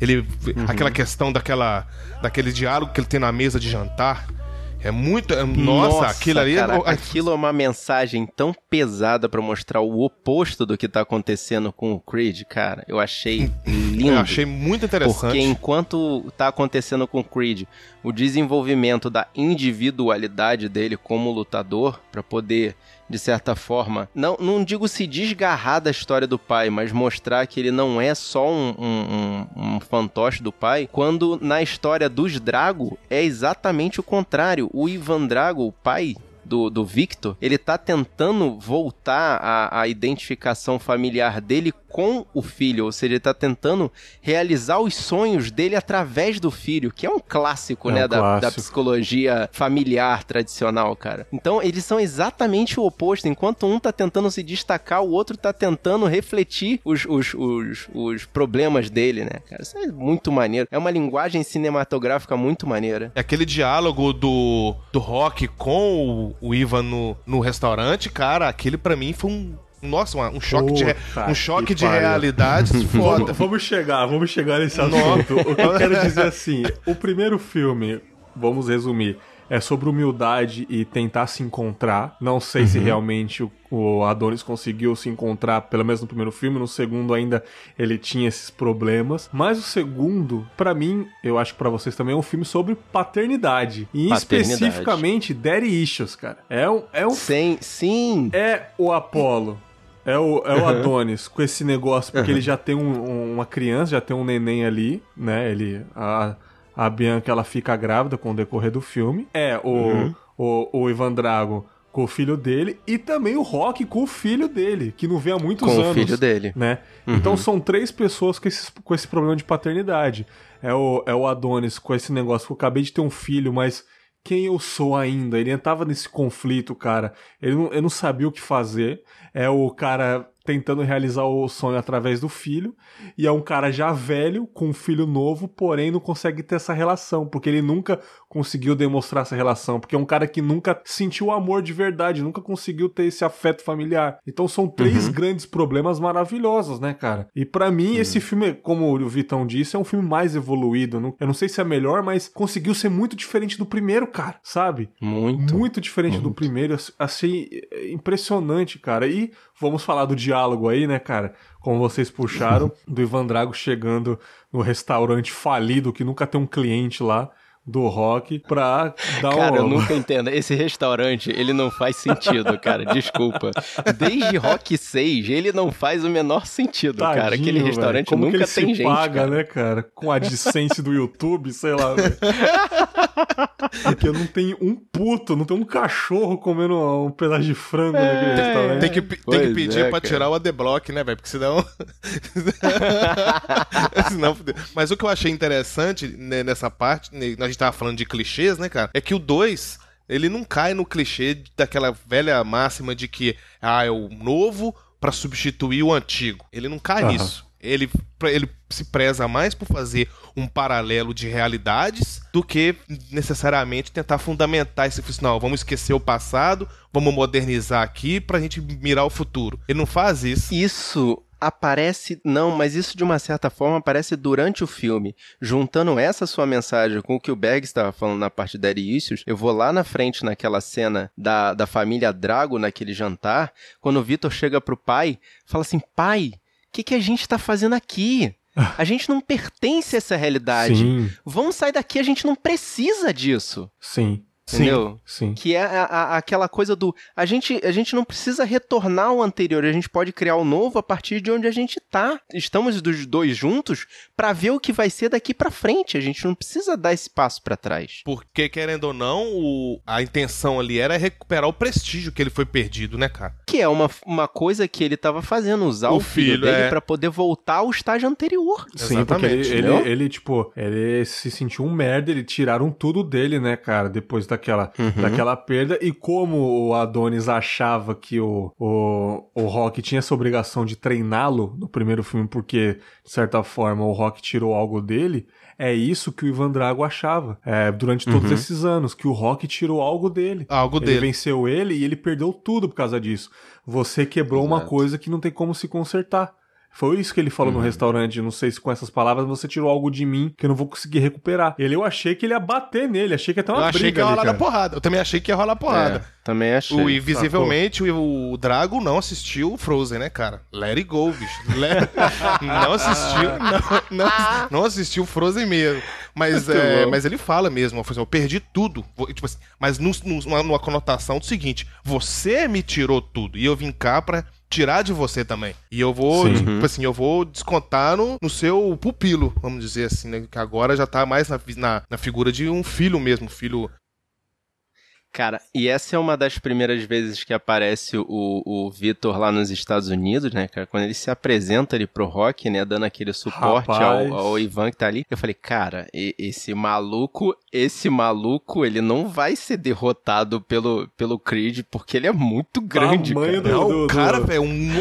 Ele aquela questão daquela daquele diálogo que ele tem na mesa de jantar. É muito. é- nossa, aquilo ali. cara, é- aquilo é uma mensagem tão pesada pra mostrar o oposto do que tá acontecendo com o Creed, cara. Eu achei lindo. eu achei muito interessante. Porque enquanto tá acontecendo com o Creed, o desenvolvimento da individualidade dele como lutador, pra poder de certa forma, não, não digo se desgarrar da história do pai, mas mostrar que ele não é só um, um, um, um fantoche do pai, quando na história dos Drago é exatamente o contrário. O Ivan Drago, o pai do, do Victor, ele tá tentando voltar a, a identificação familiar dele com o filho, ou seja, ele tá tentando realizar os sonhos dele através do filho, que é um clássico, É um né, da, da clássico. psicologia familiar tradicional, cara. Então, eles são exatamente o oposto. Enquanto um tá tentando se destacar, o outro tá tentando refletir os, os, os, os problemas dele, né, cara? Isso é muito maneiro. É uma linguagem cinematográfica muito maneira. É Aquele diálogo do, do Rock com o, o Ivan no, no restaurante, cara, aquele pra mim foi um. Nossa, uma- um choque de, Puta um choque que de pariu. realidades <laughs> foda. Vamos, vamos chegar, vamos chegar nesse assunto. O que eu quero dizer assim, o primeiro filme, vamos resumir, é sobre humildade e tentar se encontrar. Não sei se realmente o, o Adonis conseguiu se encontrar, pelo menos no primeiro filme. No segundo ainda ele tinha esses problemas. Mas o segundo, pra mim, eu acho que pra vocês também é um filme sobre paternidade. E Paternidade. especificamente Daddy Issues, cara. É um, é um Sem, sim, é o Apollo. É o, é o <laughs> Adonis com esse negócio, porque ele já tem um- um- uma criança, já tem um neném ali, né? Ele. A, a Bianca ela fica grávida com o decorrer do filme. É o, o, o Ivan Drago com o filho dele e também o Rock com o filho dele, que não vê há muitos com anos o filho dele. né? Então são três pessoas com, esses, com esse problema de paternidade. É o, é o Adonis com esse negócio que eu acabei de ter um filho, mas quem eu sou ainda? Ele tava nesse conflito, cara. Ele não, ele não sabia o que fazer. É o cara tentando realizar o sonho através do filho. E é um cara já velho, com um filho novo, porém não consegue ter essa relação, porque ele nunca conseguiu demonstrar essa relação. Porque é um cara que nunca sentiu amor de verdade, nunca conseguiu ter esse afeto familiar. Então são três grandes problemas maravilhosos, né, cara? E pra mim, esse filme, como o Vitão disse, é um filme mais evoluído. Eu não- sei se é melhor, mas conseguiu ser muito diferente do primeiro, cara, sabe? Muito. Muito diferente do primeiro. Achei é, impressionante, cara. E vamos falar do diálogo aí, né, cara? Como vocês puxaram, <laughs> do Ivan Drago chegando no restaurante falido, que nunca tem um cliente lá, do rock, pra dar Cara, eu nunca entendo. Esse restaurante, ele não faz sentido, cara. <laughs> Desculpa. Desde Rock 6, ele não faz o menor sentido, cara. Tadinho, Aquele velho. restaurante Como que nunca ele tem se gente. paga, cara. né, cara? Com a AdSense do YouTube, sei lá, velho. <laughs> Porque não tem um puto, não tem um cachorro comendo um pedaço de frango naquele restaurante. Tem que, tem que pedir é, pra cara. tirar o adblock, né, velho? Porque senão. <laughs> senão fudeu. Mas o que eu achei interessante nessa parte, a gente tava falando de clichês, né, cara? É que o 2, ele não cai no clichê daquela velha máxima de que ah, é o novo pra substituir o antigo. Ele não cai Aham. nisso. Ele, ele se preza mais por fazer um paralelo de realidades do que necessariamente tentar fundamentar esse não, vamos esquecer o passado, vamos modernizar aqui pra gente mirar o futuro. Ele não faz isso. Isso aparece, não, mas isso de uma certa forma aparece durante o filme. Juntando essa sua mensagem com o que o Berg estava falando na parte Daddy Issues, eu vou lá na frente naquela cena da, da família Drago naquele jantar, quando o Vitor chega pro pai, fala assim: pai, o que, que a gente tá fazendo aqui? A gente não pertence a essa realidade. Sim, Vamos sair daqui, a gente não precisa disso. sim, Entendeu? sim. Que é a- a- aquela coisa do. A gente, a gente não precisa retornar ao anterior, a gente pode criar o novo a partir de onde a gente tá. Estamos dos dois juntos pra ver o que vai ser daqui pra frente. A gente não precisa dar esse passo pra trás. Porque, querendo ou não, o- a intenção ali era recuperar o prestígio que ele foi perdido, né, cara? Que é uma, uma coisa que ele tava fazendo, usar O o, filho, filho, dele é. pra poder voltar ao estágio anterior. Sim, porque ele, Exatamente, ele, ele, tipo, ele se sentiu um merda, ele tiraram tudo dele, né, cara, depois daquela, Uhum. daquela perda. E como o Adonis achava que o, o, o Rock tinha essa obrigação de treiná-lo no primeiro filme, porque, de certa forma, o Rock tirou algo dele, é isso que o Ivan Drago achava é, durante todos Uhum. esses anos, que o Rock tirou algo dele. Algo Ele dele. venceu ele e ele perdeu tudo por causa disso. Você quebrou uma Exato. coisa que não tem como se consertar. Foi isso que ele falou no restaurante. Não sei se com essas palavras você tirou algo de mim que eu não vou conseguir recuperar. Ele, eu achei que ele ia bater nele, achei que ia ter uma Eu achei briga que ia ali, rolar da cara. porrada. Eu também achei que ia rolar porrada. É, também achei. O, e visivelmente o, o Drago não assistiu o Frozen, né, cara? Let it go, bicho. Let- <laughs> não assistiu, não, não, não assistiu o Frozen mesmo. Mas, é, mas ele fala mesmo, eu assim, eu perdi tudo. Tipo assim, mas num- num- numa, numa conotação do seguinte: você me tirou tudo e eu vim cá pra tirar de você também. E eu vou, Sim. tipo assim, eu vou descontar no, no seu pupilo, vamos dizer assim, né? Que agora já tá mais na, na, na figura de um filho mesmo, filho Cara, e essa é uma das primeiras vezes que aparece o, o Vitor lá nos Estados Unidos, né, cara? Quando ele se apresenta ali pro Rock, né, dando aquele suporte ao, ao Ivan que tá ali. Eu falei, cara, e- esse maluco, esse maluco, ele não vai ser derrotado pelo, pelo Creed, porque ele é muito grande, Tamanho cara. do- Não, do- o cara, do- velho, é um,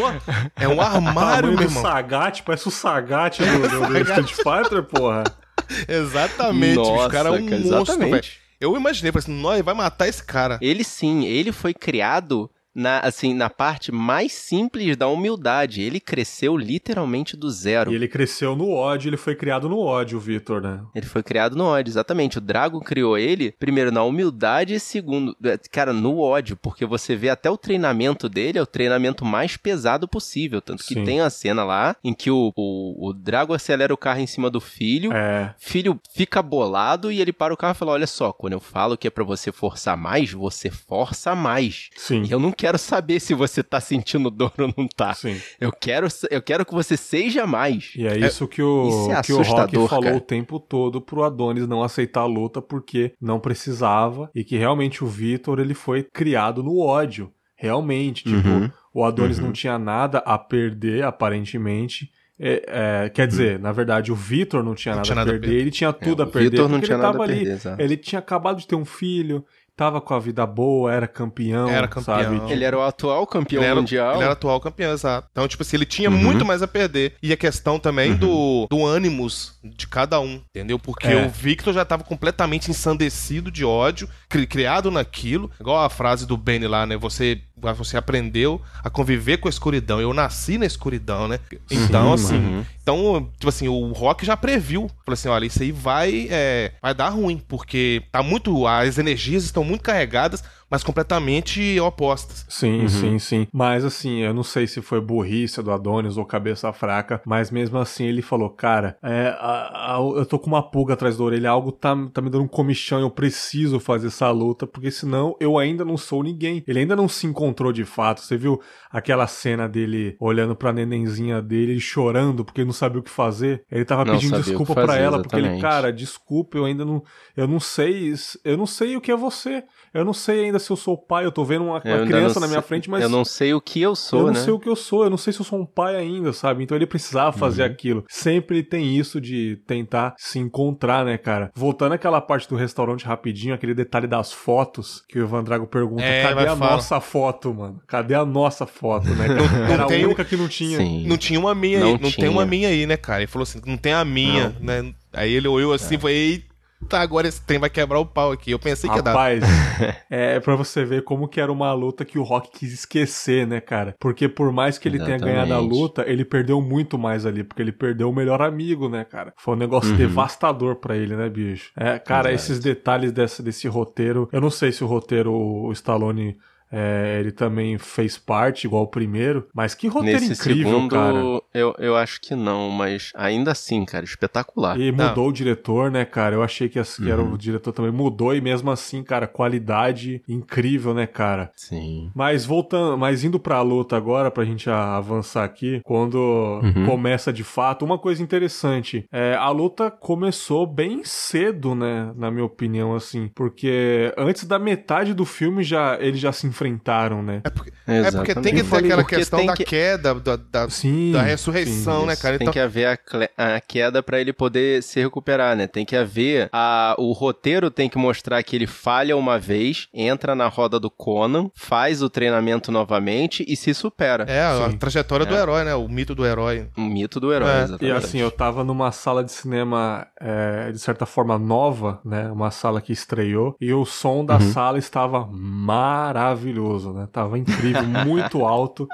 é um <laughs> armário, meu do irmão. Sagat, parece o Sagat do, do, do Street Fighter, porra. <laughs> Exatamente, Nossa, o cara é um cara, monstro, exatamente. velho. Eu imaginei, falei assim, nós vai matar esse cara. Ele sim, ele foi criado na, assim, na parte mais simples da humildade. Ele cresceu literalmente do zero. E ele cresceu no ódio, ele foi criado no ódio, Vitor, né? Ele foi criado no ódio, exatamente. O Drago criou ele, primeiro, na humildade e segundo, é, cara, no ódio, porque você vê até o treinamento dele, é o treinamento mais pesado possível. Tanto que Sim. tem a cena lá em que o, o, o Drago acelera o carro em cima do filho, É. filho fica bolado e ele para o carro e fala: Olha só, quando eu falo que é pra você forçar mais, você força mais. Sim. E eu não quero saber se você tá sentindo dor ou não tá. Sim. Eu quero, eu quero que você seja mais. E é isso que o, Isso é que o Rock falou cara. o tempo todo pro Adonis não aceitar a luta porque não precisava e que realmente o Vitor ele foi criado no ódio. Realmente, tipo, Uhum. o Adonis Uhum. não tinha nada a perder, aparentemente. É, é, quer dizer, na verdade, o Vitor não tinha, Não nada, tinha a nada a perder, ele tinha tudo É, a o perder. Vitor não porque tinha ele nada tava a ali, perder, exato. ele tinha acabado de ter um filho, tava com a vida boa, era campeão, Era campeão. sabe? Ele era o atual campeão Ele era, mundial. ele era atual campeão, exato. Então, tipo assim, ele tinha Uhum. muito mais a perder. E a questão também do, do ânimos de cada um, entendeu? Porque É. o Victor já tava completamente ensandecido de ódio, cri- criado naquilo. Igual a frase do Benny lá, né? Você, você aprendeu a conviver com a escuridão. Eu nasci na escuridão, né? Então, assim, uhum. então, tipo assim, o Rock já previu. Falou assim, olha, isso aí vai, é, vai dar ruim, porque tá muito. As energias estão muito carregadas, mas completamente opostas. Sim, Uhum. sim, sim. Mas assim, eu não sei se foi burrice do Adonis ou cabeça fraca, mas mesmo assim ele falou, cara, é, a- a- eu tô com uma pulga atrás da orelha, algo tá, tá me dando um comichão, eu preciso fazer essa luta, porque senão eu ainda não sou ninguém. Ele ainda não se encontrou de fato. Você viu aquela cena dele olhando pra nenenzinha dele, ele chorando porque ele não sabia o que fazer? Ele tava Não pedindo desculpa pra fazer, ela, porque ele, exatamente. cara, desculpa, eu ainda não, eu não sei, eu não sei o que é você. Eu não sei ainda se eu sou pai, eu tô vendo uma, Eu uma ainda criança não na minha sei- frente, mas Eu não sei o que eu sou, eu não né? sei o que eu sou, eu não sei se eu sou um pai ainda, sabe? Então ele precisava fazer Uhum. aquilo. Sempre tem isso de tentar se encontrar, né, cara? Voltando àquela parte do restaurante rapidinho, aquele detalhe das fotos, que o Ivan Drago pergunta: É, cadê a falar. nossa foto, mano? Cadê a nossa foto, né? <laughs> Era a tem- única que não tinha. Sim. Não tinha uma minha Não aí, não tinha. tem uma minha aí, né, cara? Ele falou assim, não tem a minha, né? Aí ele olhou assim e falou, eita, agora esse trem vai quebrar o pau aqui. Eu pensei que ia dar. Rapaz, <laughs> é pra você ver como que era uma luta que o Rock quis esquecer, né, cara? Porque por mais que ele tenha ganhado a Exatamente. luta, ele perdeu muito mais ali, porque ele perdeu o melhor amigo, né, cara? Foi um Uhum. negócio devastador pra ele, né, bicho? É, cara, Exato. esses detalhes desse, desse roteiro, eu não sei se o roteiro, o Stallone, é, ele também fez parte, igual o primeiro, mas que roteiro Nesse incrível, segundo, cara. eu, eu acho que não, mas ainda assim, cara, espetacular. E Não. mudou o diretor, né, cara? Eu achei que, que era Uhum. o diretor também mudou e mesmo assim, cara, qualidade incrível, né, cara? Sim. Mas voltando, mas indo pra luta agora, pra gente avançar aqui, quando Uhum. começa de fato, uma coisa interessante, é, a luta começou bem cedo, né, na minha opinião, assim, porque antes da metade do filme já eles já se enfrentaram, né? É porque, é porque tem que ter Exatamente. aquela Porque questão tem da que- queda, da, da, Sim. da ressurreição, né, Isso, cara? Tem Então, que haver a, a queda pra ele poder se recuperar, né? Tem que haver a, o roteiro tem que mostrar que ele falha uma vez, entra na roda do Conan, faz o treinamento novamente e se supera. é a Sim. trajetória do É. herói, né? O mito do herói. O mito do herói, É, e E exatamente. assim, eu tava numa sala de cinema, é, de certa forma, nova, né? Uma sala que estreou. E o som da Uhum. sala estava maravilhoso, né? Tava incrível, <laughs> muito alto.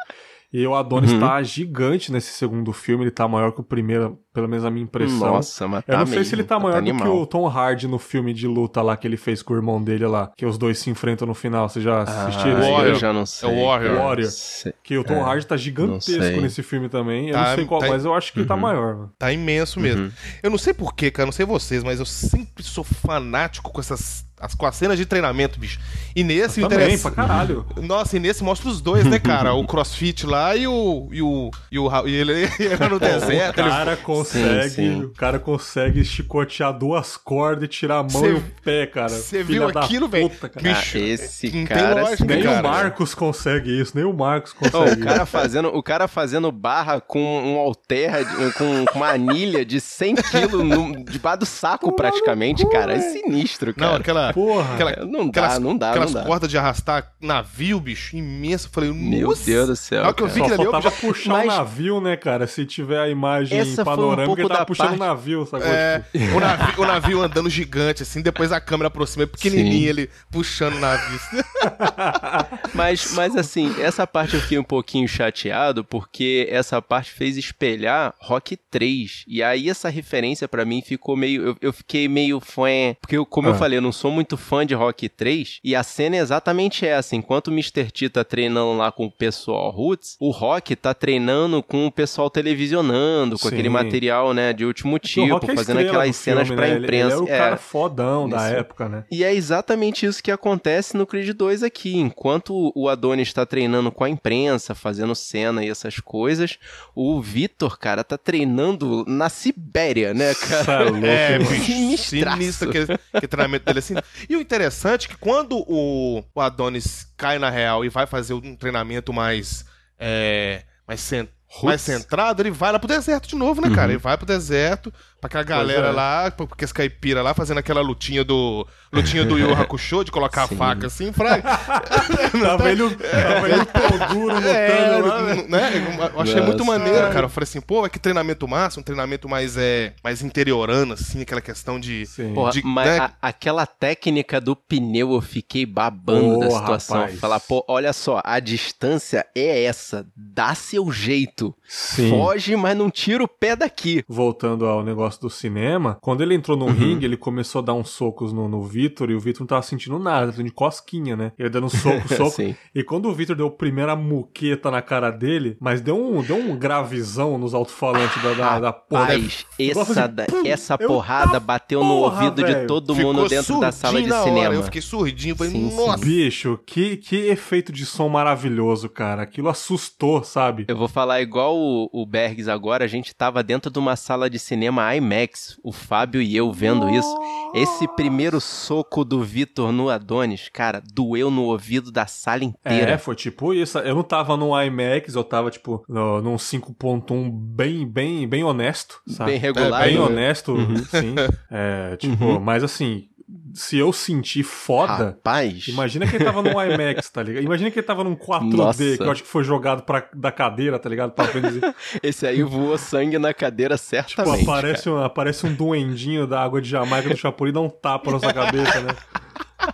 E o Adonis Uhum. tá gigante nesse segundo filme, ele tá maior que o primeiro, pelo menos a minha impressão. Nossa, mas Eu tá não sei mesmo, se ele tá maior do que animal. o Tom Hardy no filme de luta lá que ele fez com o irmão dele lá, que os dois se enfrentam no final. Você já assistiu? Ah? Warrior. eu já não sei. Warrior. Warrior. Sei. Que o Tom É, Hardy tá gigantesco nesse filme também. Eu Tá- não sei qual, tá- mas eu acho que ele tá maior. mano. Tá imenso mesmo. Uhum. Eu não sei porquê, cara, não sei vocês, mas eu sempre sou fanático com essas. As, com as cenas de treinamento, bicho. E nesse, o Também, interessa- pra caralho. Nossa, e nesse mostra os dois, né, cara? O crossfit lá e o. E, o, e, o, e ele, <laughs> ele no O deserto. ele- cara consegue, sim. o cara consegue chicotear duas cordas e tirar a mão Cê- e o pé, cara. Você viu da aquilo, velho? puta, cara. Cara, Bicho, esse não tem cara, lógica, Nem cara. o Marcos consegue isso, nem o Marcos consegue o cara isso. fazendo, o cara fazendo barra com um alter, de- com, com uma anilha de 100 quilos debaixo do saco, praticamente, cara. É sinistro, cara. Não, aquela. Porra. aquela Não dá, aquelas, não dá, Aquelas não dá. cordas de arrastar navio, bicho, imenso. Eu falei, Meu nossa. Deus do céu, hora que eu vi Só que ali, eu faltava já... puxar Mas- o navio, né, cara? Se tiver a imagem Essa um panorâmica, pouco ele tava da puxando o parte- navio, sacou? É, Tipo, o, navio, o navio andando gigante, assim, depois a câmera aproxima, pequenininho, Sim. ele puxando o navio. <laughs> Mas, mas assim, essa parte eu fiquei um pouquinho chateado, porque essa parte fez espelhar Rock 3. E aí essa referência pra mim ficou meio. Eu, eu fiquei meio fã. Porque, eu, como eu Ah. falei, eu não sou muito fã de Rock 3. E a cena é exatamente essa. Enquanto o Mr. T tá treinando lá com o pessoal Roots, o Rock tá treinando com o pessoal televisionando, com Sim. aquele material, né, de último o tipo, é fazendo aquelas cenas filme, pra né? Ele- imprensa. Ele era o É. cara fodão da época, né? E é exatamente isso que acontece no Creed 2 aqui. Enquanto o Adonis está treinando com a imprensa, fazendo cena e essas coisas, o Vitor, cara, tá treinando na Sibéria, né, cara? Cê é É, bicho, <laughs> sinistro aquele, aquele treinamento dele assim. E o interessante é que quando o, o Adonis cai na real e vai fazer um treinamento mais. É, mais, cen- mais centrado, ele vai lá pro deserto de novo, né, cara? Ele vai pro deserto, pra aquela galera é. lá, pra pra aqueles caipira lá, fazendo aquela lutinha do. Lutinha do Yu Hakusho, de colocar Sim. a faca assim, pra. <laughs> Tava ele, tava ele duro lutando É, lá, né? né? Eu achei muito Nossa. maneiro, cara. Eu falei assim, pô, é que treinamento massa, um treinamento mais, é, mais interiorano, assim, aquela questão de. Sim. Porra, de- mas né? a- aquela técnica do pneu eu fiquei babando da Ô, situação. rapaz. Falar, pô, olha só, a distância é essa. Dá seu jeito. Sim. Foge, mas não tira o pé daqui. Voltando ao negócio do cinema, quando ele entrou Uhum. no ringue, ele começou a dar uns socos no, no Vitor e o Vitor não tava sentindo nada, tava de cosquinha, né? Ele dando soco, soco. <laughs> Sim. E quando o Vitor deu a primeira muqueta na cara dele, mas deu um, deu um gravizão nos alto-falantes da, da, da porra. Rapaz, essa, assim, pum, essa eu, porrada bateu no porra, ouvido de todo Ficou mundo dentro da sala de na hora, cinema. Eu fiquei surdinho, falei, Sim, sim. nossa. Bicho, que, que efeito de som maravilhoso, cara. Aquilo assustou, sabe? Eu vou falar igual o, o Bergs agora, a gente tava dentro de uma sala de cinema IMAX, o Fábio e eu vendo isso. Esse primeiro soco do Vitor no Adonis, cara, doeu no ouvido da sala É, inteira. foi tipo isso. Eu não tava no IMAX, eu tava, tipo, no, num 5.1 bem, bem, bem honesto, sabe? Bem regular. Bem né? honesto, sim. <laughs> É, tipo, mas assim, se eu sentir foda. Rapaz, Imagina quem tava no IMAX, tá ligado? Imagina quem tava num 4D, Nossa. que eu acho que foi jogado pra, da cadeira, tá ligado? Pra frente. <laughs> esse aí voou sangue na cadeira Tipo, certamente. aparece um, aparece um duendinho da água de Jamaica do Chapuri e dá um tapa na sua cabeça, né?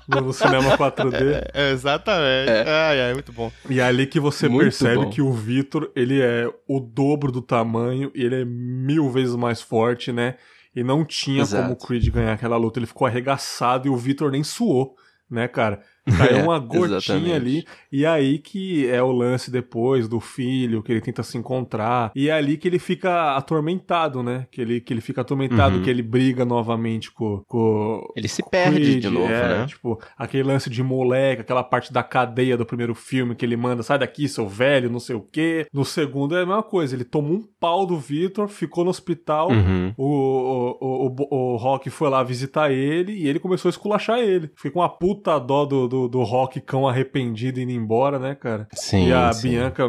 No, cinema 4D. É, exatamente. Ai, ai, muito bom. E é ali que você Muito percebe bom. que o Vitor, ele é o dobro do tamanho e ele é mil vezes mais forte, né? E não tinha Exato. como o Creed ganhar aquela luta. Ele ficou arregaçado e o Vitor nem suou, né, cara? Caiu É, uma gotinha exatamente. ali. E é aí que é o lance depois do filho, que ele tenta se encontrar. E é ali que ele fica atormentado, né? Que ele, que ele fica atormentado, Uhum. que ele briga novamente com, com, Ele se com perde Creed, de novo, é, né? Tipo, aquele lance de moleque, aquela parte da cadeia do primeiro filme que ele manda, sai daqui, seu velho, não sei o quê. No segundo é a mesma coisa, ele tomou um pau do Victor, ficou no hospital, Uhum. o, o, o, o, o Rock foi lá visitar ele e ele começou a esculachar ele. Fiquei com uma puta dó do, do, do Rock cão arrependido indo embora, né, cara? Sim, e a sim. Bianca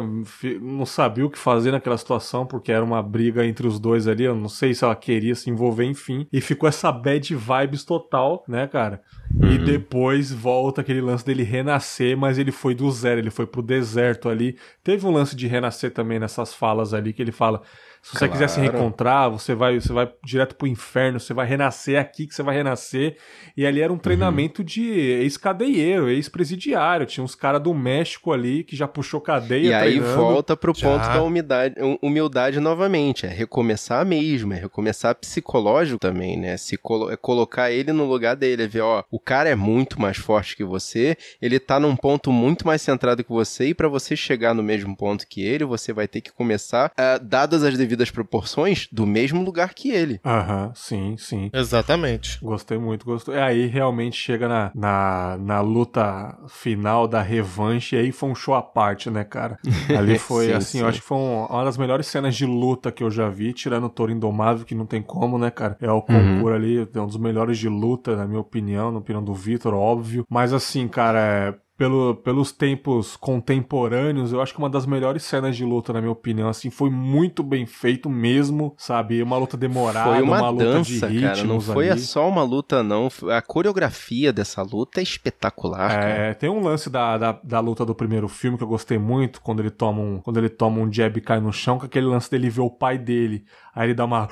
não sabia o que fazer naquela situação, porque era uma briga entre os dois ali. Eu não sei se ela queria se envolver, enfim. E ficou essa bad vibes total, né, cara? E depois volta aquele lance dele renascer, mas ele foi do zero, ele foi pro deserto ali. Teve um lance de renascer também nessas falas ali, que ele fala: se você quiser se Claro. reencontrar, você vai, você vai direto pro inferno, você vai renascer aqui que você vai renascer. E ali era um treinamento de ex-cadeieiro, ex-presidiário. Tinha uns caras do México ali que já puxou cadeia. E aí treinando. volta pro Já. ponto da humildade, hum- humildade novamente. É recomeçar mesmo, é recomeçar psicológico também, né? Se colo- é colocar ele no lugar dele, é ver, ó, o cara é muito mais forte que você, ele tá num ponto muito mais centrado que você, e pra você chegar no mesmo ponto que ele, você vai ter que começar, ah, dadas as devidas proporções, do mesmo lugar que ele. Aham, sim, sim. Exatamente. Gostei muito, gostei. Aí realmente chega na, na, na luta final da revanche, e aí foi um show à parte, né, cara? <laughs> Ali foi, Sim, assim, eu sim. acho que foi um- uma das melhores cenas de luta que eu já vi, tirando o Toro Indomável, que não tem como, né, cara? É o Uhum. concurso ali, é um dos melhores de luta, na minha opinião, na opinião do Vitor, óbvio. Mas assim, cara, é, pelo, pelos tempos contemporâneos, eu acho que uma das melhores cenas de luta, na minha opinião, assim, foi muito bem feito mesmo, sabe? Uma luta demorada, Foi uma, luta dança, de ritmos cara. Não foi ali. só uma luta, não. A coreografia dessa luta é espetacular, cara. É, tem um lance da, da, da luta do primeiro filme que eu gostei muito, quando ele toma um, quando ele toma um jab e cai no chão, com aquele lance dele ver o pai dele. Aí ele dá uma.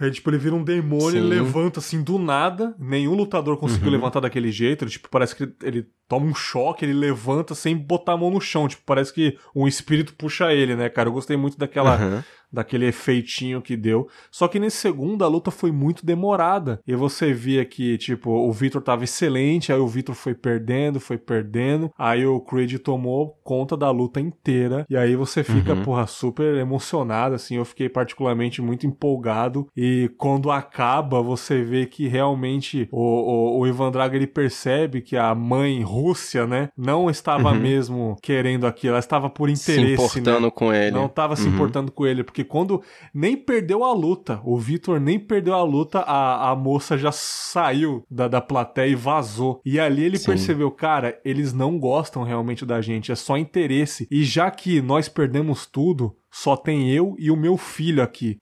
Aí, tipo, ele vira um demônio, ele Sim. Uhum. levanta assim do nada. Nenhum lutador conseguiu levantar daquele jeito. Ele, tipo, parece que ele, ele toma um choque, ele levanta sem botar a mão no chão. Tipo, parece que um espírito puxa ele, né, cara? Eu gostei muito daquela, Aham. Daquele efeitinho que deu. Só que nesse segundo a luta foi muito demorada. E você via que, tipo, o Victor tava excelente, aí o Victor foi perdendo, foi perdendo. Aí o Creed tomou conta da luta inteira. E aí você fica, porra, super emocionado, assim. Eu fiquei particularmente muito empolgado. E quando acaba, você vê que realmente o, o, o Ivan Drago ele percebe que a mãe Rússia, né, não estava mesmo querendo aquilo, ela estava por Se interesse, importando né? com ele. Não tava se Uhum. importando com ele, porque quando nem perdeu a luta, o Vitor nem perdeu a luta, a, a moça já saiu da, da plateia e vazou. E ali ele Sim. percebeu, cara, eles não gostam realmente da gente, é só interesse. E já que nós perdemos tudo, só tem eu e o meu filho aqui.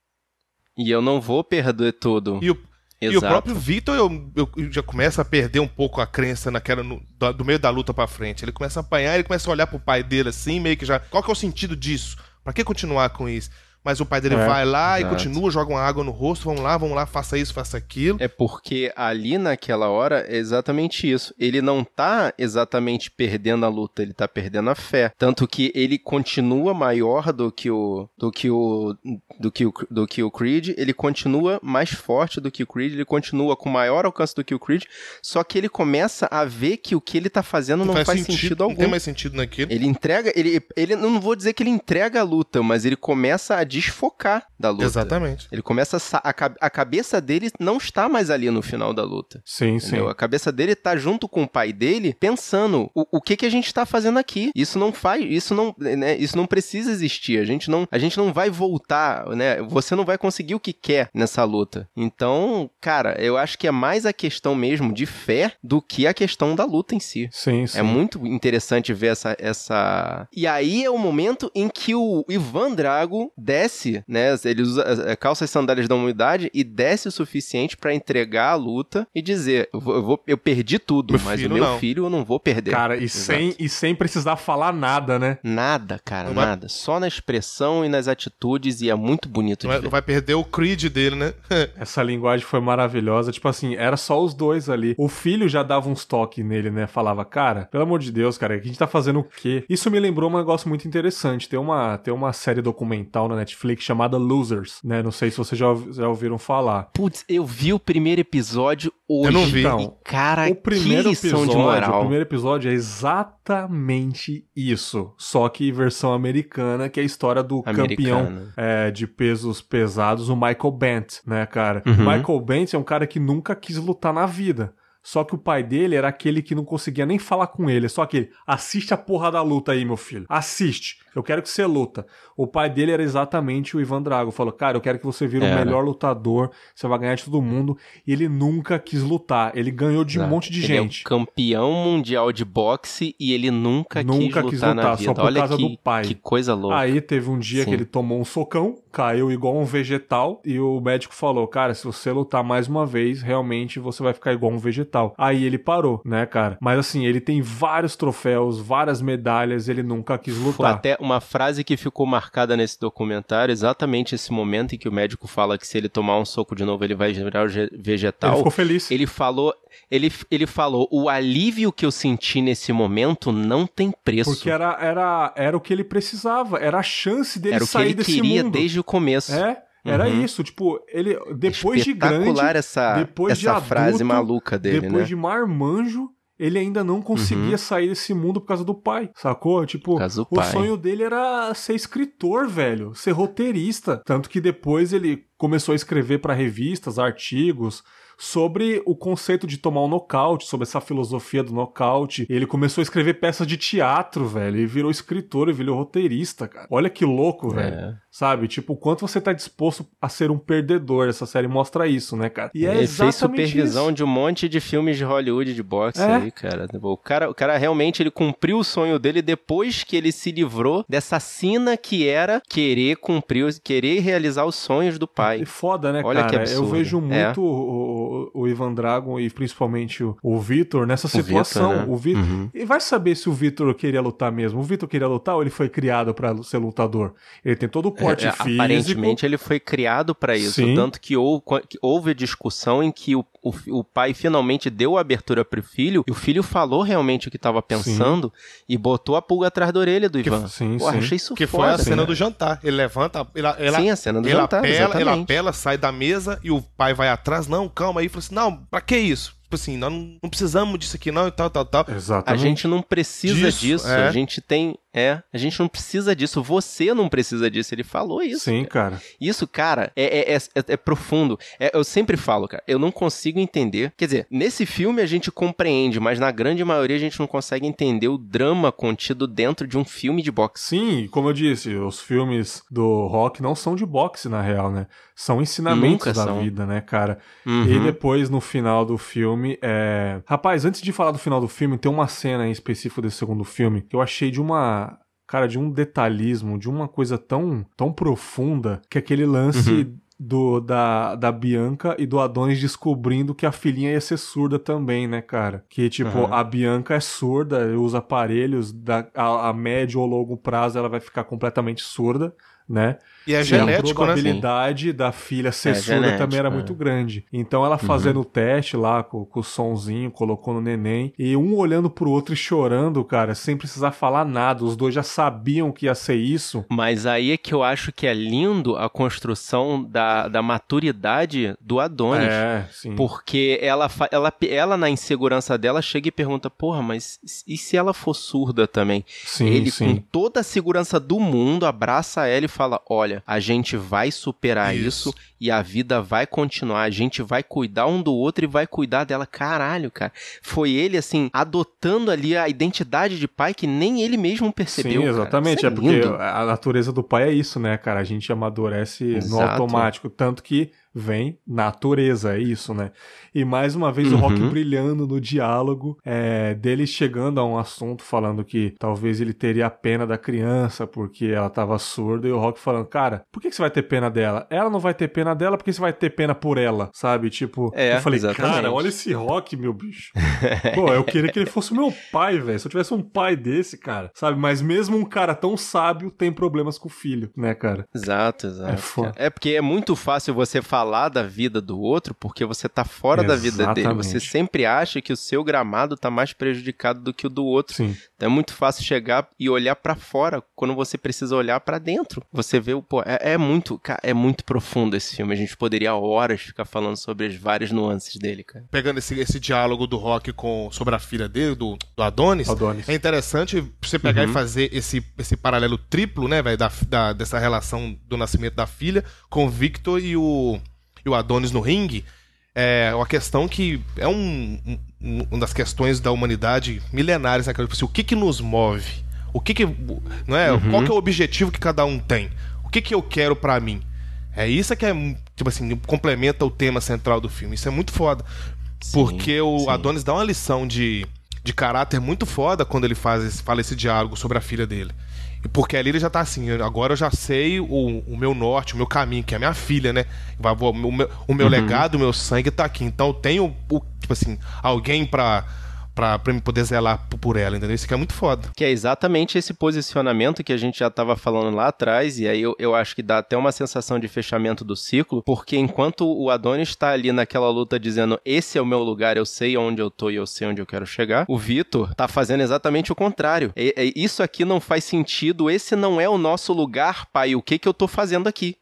E eu não vou perder tudo. E o, e o próprio Vitor eu, eu já começa a perder um pouco a crença naquela no- do, do meio da luta pra frente. Ele começa a apanhar, ele começa a olhar pro pai dele assim, meio que já. Qual que é o sentido disso? Pra que continuar com isso? Mas o pai dele É, vai lá exato. e continua, joga uma água no rosto, vamos lá, vamos lá, faça isso, faça aquilo. É porque ali naquela hora é exatamente isso. Ele não tá exatamente perdendo a luta, ele tá perdendo a fé. Tanto que ele continua maior do que o do que o do que o, do que o Creed, ele continua mais forte do que o Creed, ele continua com maior alcance do que o Creed, só que ele começa a ver que o que ele tá fazendo não, faz, sentido, não algum. tem mais sentido naquilo. Ele entrega, ele, ele não vou dizer que ele entrega a luta, mas ele começa a desfocar da luta. Exatamente. Ele começa a, a, a cabeça dele não está mais ali no final da luta. Sim, sim. Entendeu? A cabeça dele tá junto com o pai dele, pensando o, o que que a gente tá fazendo aqui. Isso não faz, isso não, né, isso não precisa existir. A gente não, a gente não vai voltar, né? Você não vai conseguir o que quer nessa luta. Então, cara, eu acho que é mais a questão mesmo de fé do que a questão da luta em si. Sim, sim. É muito interessante ver essa, essa. E aí é o momento em que o Ivan Drago desce, né? Ele usa eh, calça e sandálias da humildade e desce o suficiente pra entregar a luta e dizer: eu, vou, eu, perdi tudo, Meu mas o meu não. filho eu não vou perder. Cara, e Exato. sem, e sem precisar falar nada, né? Nada, cara, Não vai- nada. Só na expressão e nas atitudes, e é muito bonito Não, de é- ver. não vai perder o Creed dele, né? <laughs> Essa linguagem foi maravilhosa. Tipo assim, era só os dois ali. O filho já dava uns toques nele, né? Falava, cara, pelo amor de Deus, cara, a gente tá fazendo o quê? Isso me lembrou um negócio muito interessante. Tem uma, tem uma série documental na Netflix chamada Losers, né? Não sei se vocês já, já ouviram falar. Putz, eu vi o primeiro episódio hoje. Eu não vi. Então, E, cara, o primeiro episódio, o primeiro episódio é exatamente isso, só que versão americana, que é a história do campeão Americana. é, de pesos pesados, o Michael Bent, né, cara? Uhum. Michael Bent é um cara que nunca quis lutar na vida. Só que o pai dele era aquele que não conseguia nem falar com ele. Só que assiste a porra da luta aí, meu filho. Assiste. Eu quero que você luta. O pai dele era exatamente o Ivan Drago. Falou, cara, eu quero que você vire o Era. melhor lutador, você vai ganhar de todo mundo. E ele nunca quis lutar. Ele ganhou de um Exato. monte de ele gente. É o campeão mundial de boxe e ele nunca, Nunca quis quis lutar, na lutar, vida. só por Olha causa que, do pai. que coisa louca. Aí teve um dia Sim. que ele tomou um socão, caiu igual um vegetal, e o médico falou: Cara, se você lutar mais uma vez, realmente você vai ficar igual um vegetal. Aí ele parou, né, cara? Mas assim, ele tem vários troféus, várias medalhas, ele nunca quis Foi lutar. até uma frase que ficou marcada nesse documentário, exatamente esse momento em que o médico fala que se ele tomar um soco de novo ele vai virar ge- Ele vegetal. ficou feliz. Ele falou, ele, ele falou, o alívio que eu senti nesse momento não tem preço. Porque era, era, era o que ele precisava, era a chance dele Era o que sair ele desse queria mundo. desde o começo. É, era Uhum. isso. Tipo, ele depois de grande, essa, depois de essa frase adulto, maluca dele, depois né? de marmanjo, ele ainda não conseguia Uhum. sair desse mundo por causa do pai, sacou? Tipo, o pai. sonho dele era ser escritor, velho, ser roteirista. Tanto que depois ele começou a escrever pra revistas, artigos sobre o conceito de tomar um nocaute, sobre essa filosofia do nocaute. Ele começou a escrever peças de teatro, velho, e virou escritor e virou roteirista, cara. Olha que louco, velho. É. Sabe? Tipo, o quanto você tá disposto a ser um perdedor. Essa série mostra isso, né, cara? E é ele fez exatamente supervisão isso. de um monte de filmes de Hollywood de boxe É. aí, cara. O cara. O cara realmente ele cumpriu o sonho dele depois que ele se livrou dessa sina que era querer cumprir, querer realizar os sonhos do pai. E foda, né, Olha que cara? Eu absurdo. vejo É. muito o, o, o Ivan Dragon e principalmente o, o Vitor nessa situação. Vitor, né? O Vitor. Uhum. E vai saber se o Vitor queria lutar mesmo. O Vitor queria lutar ou ele foi criado pra ser lutador? Ele tem todo o porte É, físico. Aparentemente ele foi criado pra isso, Sim. tanto que houve, que houve discussão em que o, o, o pai finalmente deu a abertura pro filho e o filho falou realmente o que tava pensando e botou a pulga atrás da orelha do Que- Ivan. sim, Pô, sim. achei isso Que foi foda, a cena do jantar. Ele levanta, ele, ele, Sim, a cena do ele jantar, apela, ele apela, sai da mesa e o pai vai atrás. Não, calma aí. Fala assim, não, pra que isso? Tipo assim, nós não, não precisamos disso aqui não e tal, tal, tal. A Exatamente. gente não precisa Disso, disso, é. a gente tem. É, a gente não precisa disso, você não precisa disso. Ele falou isso. Sim, cara. cara. Isso, cara, é, é, é, é profundo. É, eu sempre falo, cara, eu não consigo entender. Quer dizer, nesse filme a gente compreende, mas na grande maioria a gente não consegue entender o drama contido dentro de um filme de boxe. Sim, como eu disse, os filmes do rock não são de boxe, na real, né? São ensinamentos Nunca da são. vida, né, cara? Uhum. E depois, no final do filme, é... Rapaz, antes de falar do final do filme, tem uma cena em específico desse segundo filme que eu achei de uma... Cara, de um detalhismo, de uma coisa tão, tão profunda, que aquele lance Uhum. do, da, da Bianca e do Adonis descobrindo que a filhinha ia ser surda também, né, cara? Que, tipo, Uhum. a Bianca é surda, usa aparelhos, da, a, a médio ou longo prazo ela vai ficar completamente surda, né? E é E a genético, né? probabilidade da filha ser É surda genético, também era é. muito grande. Então ela fazendo o teste lá com, com o sonzinho, colocou no neném, e um olhando pro outro e chorando, cara, sem precisar falar nada. Os dois já sabiam que ia ser isso. Mas aí é que eu acho que é lindo a construção da, da maturidade do Adonis. É, sim. Porque ela, ela, ela, na insegurança dela, chega e pergunta: Porra, mas e se ela for surda também? sim, ele, sim. com toda a segurança do mundo, abraça ela e fala: Olha, a gente vai superar isso. Isso. e a vida vai continuar. A gente vai cuidar um do outro e vai cuidar dela. Caralho, cara. Foi ele, assim, adotando ali a identidade de pai que nem ele mesmo percebeu. Sim, exatamente. Isso É, porque a natureza do pai é isso, né, cara? A gente amadurece no Exato. automático. Tanto que vem natureza, é isso, né? E mais uma vez o Uhum. Rock brilhando no diálogo, é, dele chegando a um assunto falando que talvez ele teria pena da criança porque ela tava surda, e o Rock falando, cara, por que, que você vai ter pena dela? Ela não vai ter pena dela porque você vai ter pena por ela, sabe? Tipo, É, eu falei, exatamente. cara, olha esse Rock, meu bicho. <laughs> Pô, eu queria que ele fosse o meu pai, velho. Se eu tivesse um pai desse, cara, sabe? Mas mesmo um cara tão sábio tem problemas com o filho, né, cara? Exato, exato. É foda. É porque é muito fácil você falar da vida do outro porque você tá fora da vida dele. Exatamente. Você sempre acha que o seu gramado tá mais prejudicado do que o do outro. Sim. Então é muito fácil chegar e olhar pra fora quando você precisa olhar pra dentro. Você vê o pô, é, é muito, cara, é muito profundo esse filme. A gente poderia horas ficar falando sobre as várias nuances dele, cara. Pegando esse, esse diálogo do Rock com, sobre a filha dele, do, do Adonis, Adonis. é interessante você pegar Uhum. e fazer esse, esse paralelo triplo, né, velho, da, da- dessa relação do nascimento da filha com o Victor e o, e o Adonis no ringue. É uma questão que é um, um- uma das questões da humanidade milenares, né, cara? Tipo assim, o que que nos move? O que que. Não é? Uhum. Qual que é o objetivo que cada um tem? O que que eu quero pra mim? É isso que é, tipo assim, complementa o tema central do filme. Isso é muito foda. porque o sim. Adonis dá uma lição de, de caráter muito foda quando ele faz esse, fala esse diálogo sobre a filha dele. E porque ali ele já tá assim, agora eu já sei o, o meu norte, o meu caminho, que é a minha filha, né? O meu, o meu legado, o meu sangue tá aqui. Então eu tenho, o, tipo assim, alguém pra, pra, pra me poder zelar por ela, entendeu? Isso aqui é muito foda. Que é exatamente esse posicionamento que a gente já estava falando lá atrás, e aí eu, eu acho que dá até uma sensação de fechamento do ciclo, porque enquanto o Adonis está ali naquela luta dizendo esse é o meu lugar, eu sei onde eu tô e eu sei onde eu quero chegar, o Vitor tá fazendo exatamente o contrário. É- é- isso aqui não faz sentido, esse não é o nosso lugar, pai, o que que eu tô fazendo aqui?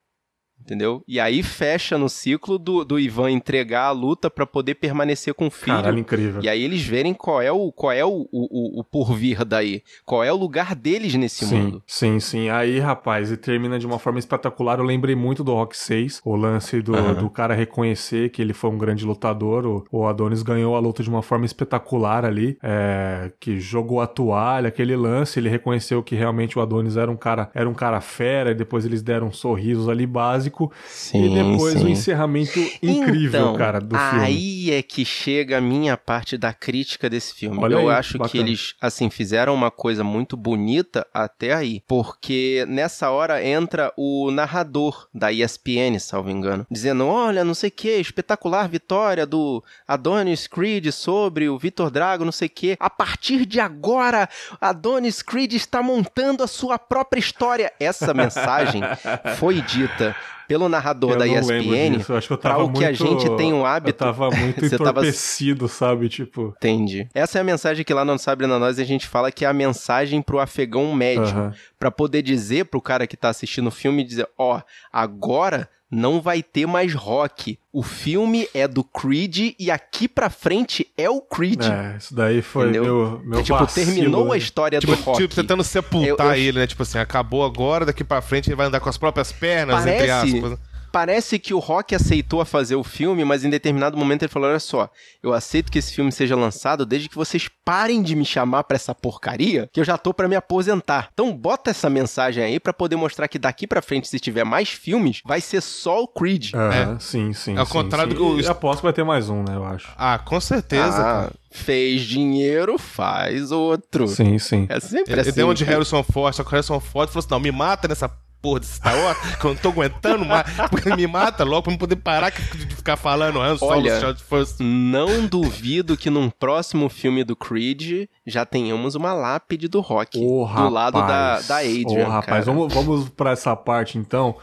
Entendeu? E aí fecha no ciclo do, do Ivan entregar a luta pra poder permanecer com o filho. Caralho, incrível. E aí eles verem qual é o qual é o, o, o, porvir daí, qual é o lugar deles nesse sim, mundo. Sim, sim. Aí, rapaz, e termina de uma forma espetacular. Eu lembrei muito do Rock 6, o lance do, Aham. do cara reconhecer que ele foi um grande lutador. O, o Adonis ganhou a luta de uma forma espetacular ali, é, que jogou a toalha, aquele lance. Ele reconheceu que realmente o Adonis era um cara, era um cara fera, e depois eles deram sorrisos ali básico. Sim, e depois sim. o encerramento incrível, então, cara, do filme. Aí é que chega a minha parte da crítica desse filme. Olha Eu aí, acho que bacana. eles, assim, fizeram uma coisa muito bonita até aí. Porque nessa hora entra o narrador da ESPN, salvo engano, dizendo: olha, não sei o que, espetacular vitória do Adonis Creed sobre o Vitor Drago, não sei o que. A partir de agora, Adonis Creed está montando a sua própria história. Essa mensagem <laughs> foi dita pelo narrador Eu da ESPN para o que a muito- gente tem um hábito. Eu tava muito <laughs> Você tava- entorpecido, sabe? Tipo. Entendi. Essa é a mensagem que lá no Sabre na Nós a gente fala que é a mensagem pro afegão médio. Pra poder dizer pro cara que tá assistindo o filme, dizer, ó, agora não vai ter mais rock. O filme é do Creed e aqui pra frente é o Creed. É, isso daí foi Entendeu? meu, meu tipo, vacilo, terminou né? a história Tipo, do rock. tipo, tentando sepultar Eu- eu- ele, né? Tipo assim, acabou agora, daqui pra frente ele vai andar com as próprias pernas, entre Parece, aspas. Parece que o Rock aceitou a fazer o filme, mas em determinado momento ele falou: Olha só, eu aceito que esse filme seja lançado desde que vocês parem de me chamar pra essa porcaria, que eu já tô pra me aposentar. Então bota essa mensagem aí pra poder mostrar que daqui pra frente, se tiver mais filmes, vai ser só o Creed. Aham, sim, sim. É ao sim, contrário sim. do que o- E aposto que vai ter mais um, né, eu acho. Ah, com certeza, Ah, cara. fez dinheiro, faz outro. Sim, sim. É sempre Ele assim. deu uma de Harrison Ford, só que o Harrison Ford falou assim: não, me mata nessa porra desse Star Wars, que eu não tô aguentando mais. Porque me mata logo pra eu poder parar de ficar falando Han Solo, Olha, Charles First. Não duvido que num próximo filme do Creed já tenhamos uma lápide do Rock Ô, do lado da, rapaz. da Adrian. Ô, rapaz, cara. vamos, vamos pra essa parte então,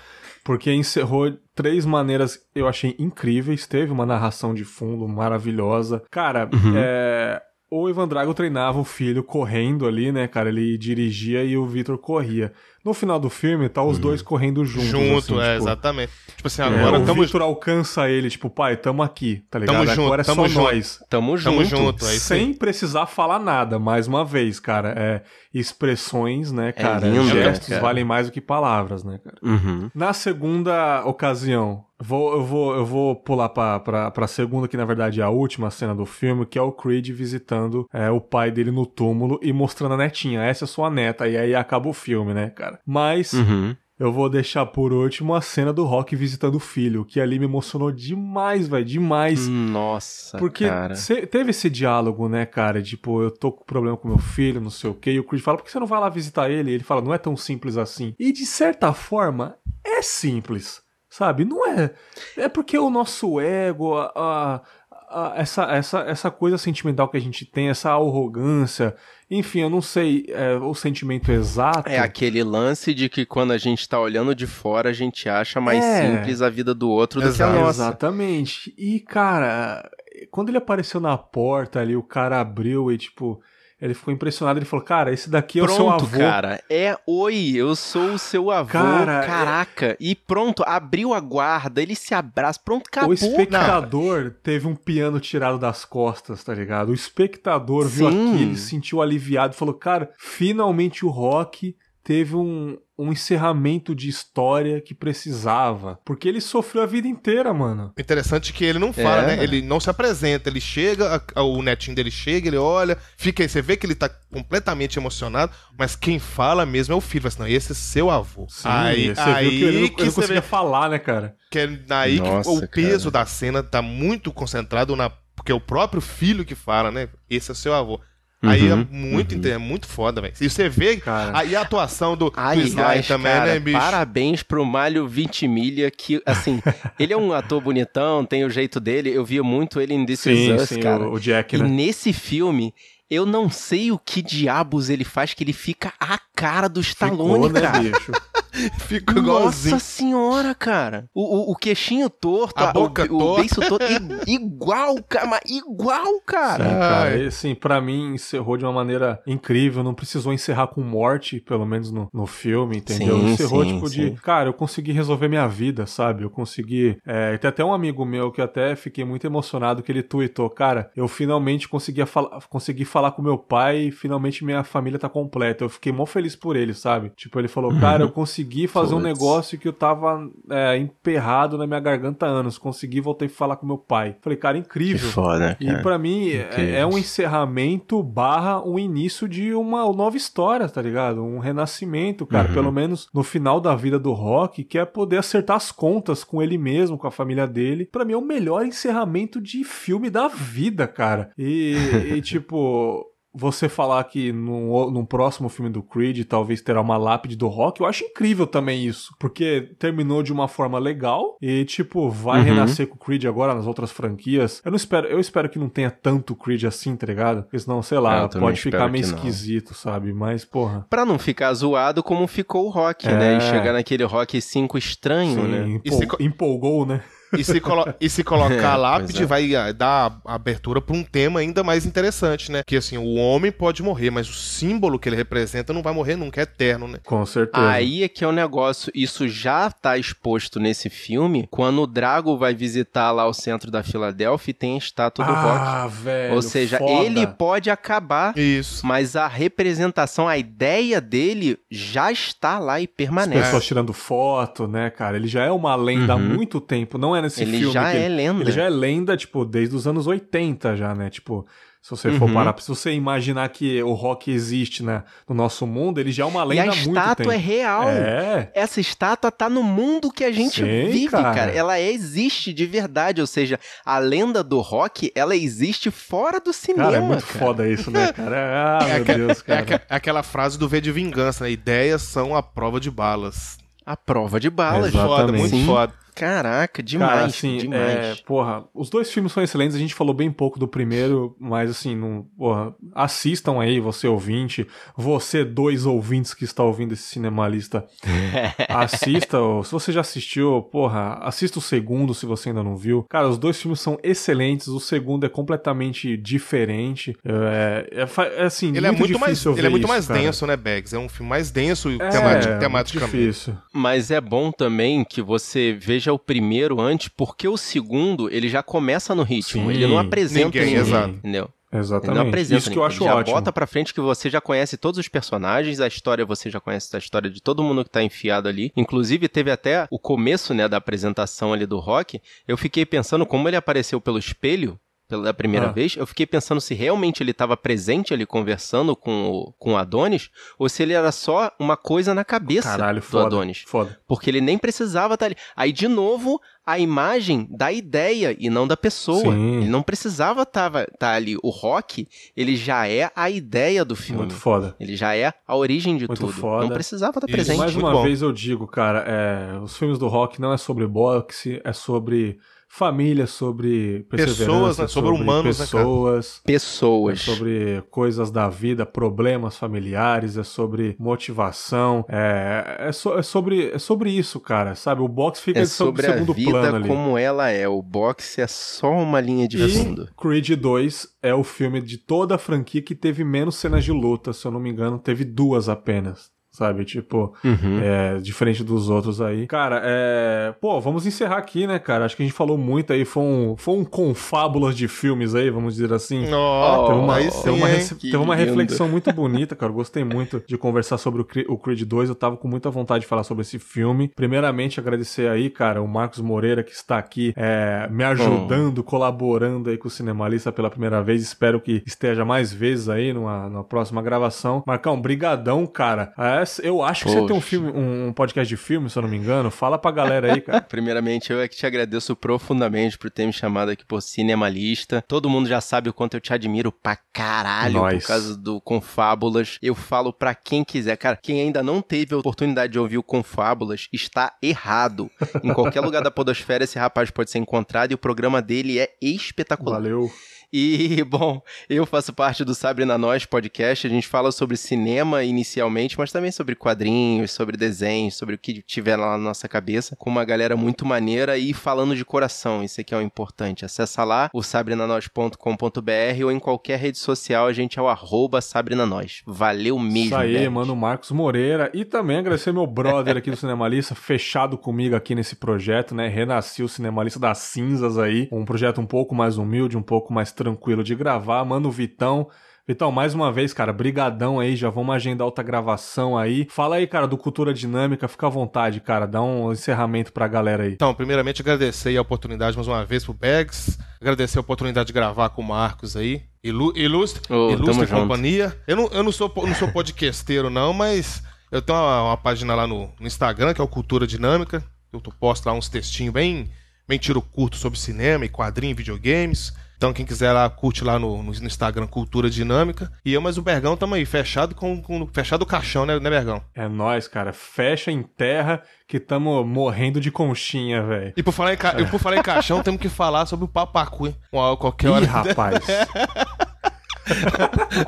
porque encerrou três maneiras eu achei incríveis. Teve uma narração de fundo maravilhosa. Cara, Uhum. é. O Ivan Drago treinava o filho correndo ali, né, cara? Ele dirigia e o Vitor corria. No final do filme, tá os dois correndo juntos. Junto, assim, é, tipo, exatamente. Tipo assim, é, agora o estamos Vitor alcança ele, tipo, pai, tamo aqui, tá ligado? Tamo junto, Agora é tamo só junto. nós. Tamo junto. Tamo junto, é isso aí. Sem precisar falar nada, mais uma vez, cara. É, expressões, né, cara? lindo, gestos né, cara? valem mais do que palavras, né, cara? Uhum. Na segunda ocasião, vou, eu, vou, eu vou pular pra, pra, pra segunda, que na verdade é a última cena do filme, que é o Creed visitando é, o pai dele no túmulo e mostrando a netinha. Essa é sua neta. E aí acaba o filme, né, cara? Mas. Uhum. Eu vou deixar por último a cena do Rock visitando o filho, que ali me emocionou demais, velho, demais. Nossa, Porque cara. cê- teve esse diálogo, né, cara? Tipo, eu tô com problema com meu filho, não sei o quê. E o Creed fala, por que você não vai lá visitar ele? E ele fala, não é tão simples assim. E de certa forma, é simples, sabe? Não é. É porque o nosso ego, a, a- a- essa, essa, essa coisa sentimental que a gente tem, essa arrogância, enfim, eu não sei é, o sentimento exato. É aquele lance de que quando a gente tá olhando de fora, a gente acha mais É. simples a vida do outro do que a nossa. Exatamente. E, cara, quando ele apareceu na porta ali, o cara abriu e, tipo, ele ficou impressionado. Ele falou, cara, esse daqui é o seu Pronto, avô. cara. É, oi, eu sou o seu avô. Cara, é- Caraca. E pronto, abriu a guarda, ele se abraça. Pronto, acabou. O espectador teve um piano tirado das costas, tá ligado? O espectador viu Sim. aquilo, se sentiu aliviado e falou: Cara, finalmente o rock teve um, um encerramento de história que precisava. Porque ele sofreu a vida inteira, mano. Interessante que ele não fala, É. né? Ele não se apresenta, ele chega, a- o netinho dele chega, ele olha, fica aí, você vê que ele tá completamente emocionado, mas quem fala mesmo é o filho. Assim, não, esse é seu avô. Sim, aí você aí viu que ele não, que ele não você conseguia vê falar, né, cara? que é daí Nossa, que o peso cara. da cena tá muito concentrado na. Porque é o próprio filho que fala, né? Esse é seu avô. Aí é Uhum, muito, inte- é muito foda, velho. E você vê Cara. aí a atuação do, do Ai, Sly ai, também, cara, né, bicho? parabéns pro Malho Vintimilha, que, assim, <laughs> ele é um ator bonitão, tem o jeito dele, eu via muito ele em This Is Sim, Us, sim, cara. o, o Jack, E né? nesse filme, eu não sei o que diabos ele faz, que ele fica a cara do Stallone, Ficou, né, cara. bicho? <laughs> <laughs> Ficou igualzinho. Nossa senhora, cara. O, o, o queixinho torto, A boca o, o torta. beiço torto, <laughs> igual, cara, mas igual, Sim, cara. cara. E, assim, pra mim, encerrou de uma maneira incrível. Não precisou encerrar com morte, pelo menos no, no filme, entendeu? Sim, encerrou, sim, tipo, sim. de. Cara, eu consegui resolver minha vida, sabe? Eu consegui. É, tem até um amigo meu que eu até fiquei muito emocionado que ele tweetou. Cara, eu finalmente consegui, fala, consegui falar com meu pai e finalmente minha família tá completa. Eu fiquei mó feliz por ele, sabe? Tipo, ele falou, cara, eu consegui <laughs> fazer um negócio que eu tava é, emperrado na minha garganta há anos. Consegui, voltei a falar com meu pai. Falei, cara, Que incrível. foda, E cara. pra mim é, é um encerramento barra um início de uma nova história, tá ligado? Um renascimento, cara. Uhum. Pelo menos no final da vida do Rock, que é poder acertar as contas com ele mesmo, com a família dele. Pra mim é o melhor encerramento de filme da vida, cara. E, e, <laughs> tipo. Você falar que no, no próximo filme do Creed talvez terá uma lápide do Rock, eu acho incrível também isso. Porque terminou de uma forma legal e, tipo, vai Uhum. renascer com o Creed agora nas outras franquias. Eu não espero, eu espero que não tenha tanto Creed assim, tá ligado? Porque senão, sei É, lá, eu também pode ficar meio esquisito, sabe? Mas, porra. Pra não ficar zoado como ficou o Rock, É. né? E chegar naquele Rock 5 estranho, sim, né? empol- E se empolgou, né? E se, colo- e se colocar É, a lápide, pois é. vai ah, dar abertura pra um tema ainda mais interessante, né? Que assim, o homem pode morrer, mas o símbolo que ele representa não vai morrer nunca, é eterno, né? Com certeza. Aí é que é o negócio, isso já tá exposto nesse filme, quando o Drago vai visitar lá o centro da Filadélfia e tem a estátua do Rock. ah, velho. Ou seja, foda. ele pode acabar, Isso. mas a representação, a ideia dele já está lá e As permanece. pessoas tirando foto, né, cara? Ele já é uma lenda há Uhum. muito tempo. Não é nesse Ele filme já que é lenda. Ele já é lenda, tipo, desde os anos 80 já, né? Tipo, se você for Uhum. parar, se você imaginar que o rock existe, né, no nosso mundo, ele já é uma E lenda a há muito estátua tempo. é real. É. Essa estátua tá no mundo que a gente Sim, vive, cara. cara. Ela existe de verdade. Ou seja, a lenda do rock, ela existe fora do cinema. Cara, é muito cara. foda isso, né, cara? <laughs> Ah, meu aque- Deus, É cara. é aquela frase do V de vingança, né? Ideias são a prova de balas. A prova de balas. Exatamente. Foda, muito Sim. foda. Caraca, demais, Cara, assim, demais. é, porra, os dois filmes são excelentes, a gente falou bem pouco do primeiro, mas assim, não, porra, assistam aí, você ouvinte, você dois ouvintes que está ouvindo esse cinemalista, <laughs> assista, ou se você já assistiu, porra, assista o segundo se você ainda não viu. Cara, os dois filmes são excelentes, o segundo é completamente diferente, é, é, é assim, Ele é muito mais, ele é muito isso, mais cara. denso, né, Bags? É um filme mais denso e É, temati- muito tematicamente. difícil. Mas é bom também que você veja o primeiro antes, porque o segundo, ele já começa no ritmo. Sim. ele não apresenta Ninguém, ninguém, exato. entendeu? Ele Exatamente. não apresenta isso que eu acho ele já ótimo. bota pra frente que você já conhece todos os personagens, a história você já conhece a história de todo mundo que tá enfiado ali. Inclusive, teve até o começo, né, da apresentação ali do Rock. Eu fiquei pensando como ele apareceu pelo espelho. Pela primeira Ah. vez, eu fiquei pensando se realmente ele estava presente ali conversando com o, com o Adonis, ou se ele era só uma coisa na cabeça Caralho, do foda. Adonis. Foda. Porque ele nem precisava estar ali. Aí, de novo, a imagem da ideia e não da pessoa. Sim. Ele não precisava estar ali. O rock, ele já é a ideia do filme. Muito foda. Ele já é a origem de Muito tudo. foda. Não precisava estar Isso, presente. Mais muito uma bom. vez eu digo, cara, é, os filmes do rock não é sobre boxe, é sobre família, sobre perseverança, Pessoas, né? Sobre humanos, né, pessoas. É Pessoas. sobre coisas da vida, problemas familiares, é sobre motivação, é, é, so- é sobre, é sobre isso, cara, sabe? O boxe fica É sobre a segundo vida plano ali. como ela é. O boxe é só uma linha de fundo. E Creed 2 é o filme de toda a franquia que teve menos cenas de luta, se eu não me engano, teve duas apenas. Sabe? Tipo, Uhum. é, diferente dos outros aí. Cara, é. Pô, vamos encerrar aqui, né, cara? Acho que a gente falou muito aí. Foi um, foi um confábulas de filmes aí, vamos dizer assim. Ó, Teve uma, aí teve sim, uma, hein? teve uma reflexão muito bonita, cara. Eu Gostei muito de conversar sobre o, Cre- o Creed 2. Eu tava com muita vontade de falar sobre esse filme. Primeiramente, agradecer aí, cara, o Marcos Moreira, que está aqui é, me ajudando, colaborando aí com o Cinemalista pela primeira vez. Espero que esteja mais vezes aí numa, numa próxima gravação. Marcão, brigadão, cara. É, eu acho que você tem um Poxa. filme, um, um podcast de filme, se eu não me engano. Fala pra galera aí, cara. <laughs> Primeiramente, eu é que te agradeço profundamente por ter me chamado aqui por Cinemalista. Todo mundo já sabe o quanto eu te admiro pra caralho Nós. por causa do Confábulas. Eu falo pra quem quiser. Cara, quem ainda não teve a oportunidade de ouvir o Confábulas está errado. Em qualquer lugar da podosfera esse rapaz pode ser encontrado e o programa dele é espetacular. Valeu. E, <laughs> bom, eu faço parte do Sabre na Nós podcast. A gente fala sobre cinema inicialmente, mas também sobre quadrinhos, sobre desenhos, sobre o que tiver lá na nossa cabeça, com uma galera muito maneira e falando de coração. Isso aqui é o importante. Acessa lá o sabrenanois.com.br ou em qualquer rede social, a gente é o arroba Sabrenanois. Valeu mesmo, Isso aí, mano, Marcos Moreira. E também agradecer meu brother aqui do Cinemalista, <laughs> fechado comigo aqui nesse projeto, né? Renasci o Cinemalista das Cinzas aí. Um projeto um pouco mais humilde, um pouco mais tranquilo de gravar. Mano, Vitão. Vitão, mais uma vez, cara, brigadão aí, já vamos agendar outra gravação aí. Fala aí, cara, do Cultura Dinâmica, fica à vontade, cara, dá um encerramento pra galera aí. Então, primeiramente agradecer aí a oportunidade mais uma vez pro Bags, agradecer a oportunidade de gravar com o Marcos aí, Ilu ilustre, tamo ilustre junto. companhia. Eu não, eu não sou não sou podcasteiro não, mas eu tenho uma, uma página lá no, no Instagram que é o Cultura Dinâmica, eu posto lá uns textinhos bem bem tiro curto sobre cinema e quadrinho, e videogames. Então quem quiser lá curte lá no, no Instagram Cultura Dinâmica. E eu mais o Bergão tamo aí fechado com, com fechado o caixão, né, né Bergão? É nóis, cara, fecha em terra que tamo morrendo de conchinha, velho. E por falar em, ca... e por falar em caixão, temos que falar sobre o papacu, hein? Uma- Qualquer Ih, hora. rapaz. <laughs>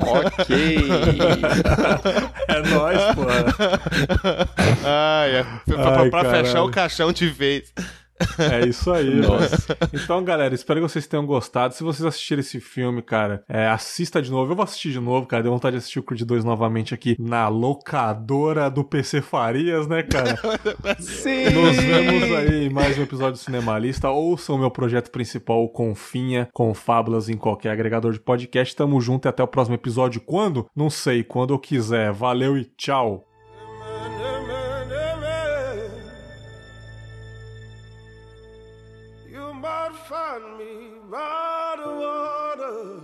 Ok. é nóis, pô. Ai, é. Pra, Ai, pra fechar o caixão de vez. <laughs> É isso aí, Nossa. Então, galera, espero que vocês tenham gostado. Se vocês assistirem esse filme, cara, é, assista de novo. Eu vou assistir de novo, cara. Deu vontade de assistir o Creed 2 novamente aqui na locadora do PC Farias, né, cara? <laughs> Sim. Nos vemos aí em mais um episódio do Cinemalista. Ouçam o meu projeto principal, o Confinha, com fábulas em qualquer agregador de podcast. Tamo junto e até o próximo episódio. Quando? Não sei, quando eu quiser. Valeu e tchau. By the water,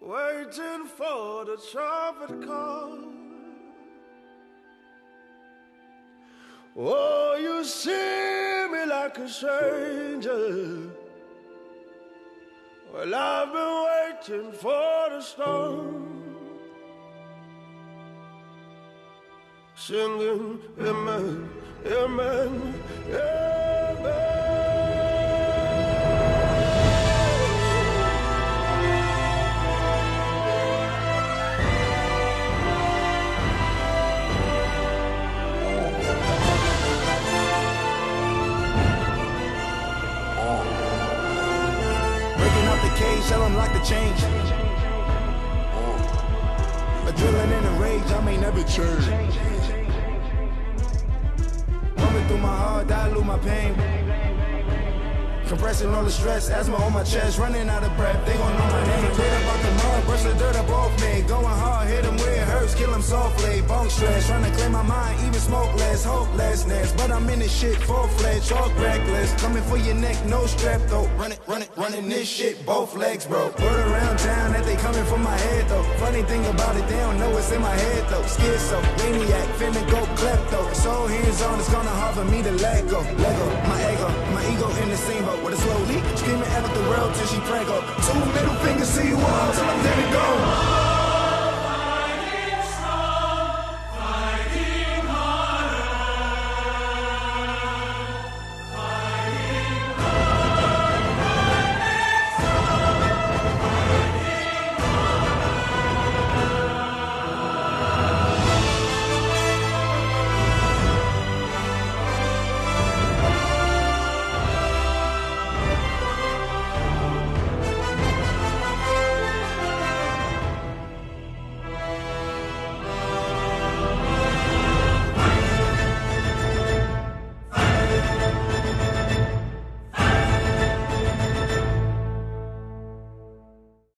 waiting for the trumpet call. Oh, you see me like a stranger. Well, I've been waiting for the storm. Singing, Amen, Amen, Amen. Change. Adrenaline and rage, I may never change. Coming through my heart, dilute my pain. Compressing all the stress, asthma on my chest, running out of breath. They gon' know my name. Clear up out the mud, brush the dirt up off me. Going hard, hit them where it hurts, kill them softly. Bone stress, trying to clear my mind, even smoke less, hopelessness. But I'm in this shit full fledged, all reckless. Coming for your neck, no strap though. Run it, run it, running this shit, both legs, bro. Word around town that they coming for my head though. Funny thing about it, they don't know what's in my head though. Schizo, maniac, finna go klepto. So hands on, it's gonna hard for me to let go. Lego, my ego, my ego in the same boat with a slow leak. Screaming at the world till she prank up. Two middle fingers to you all till I'm dead and gone.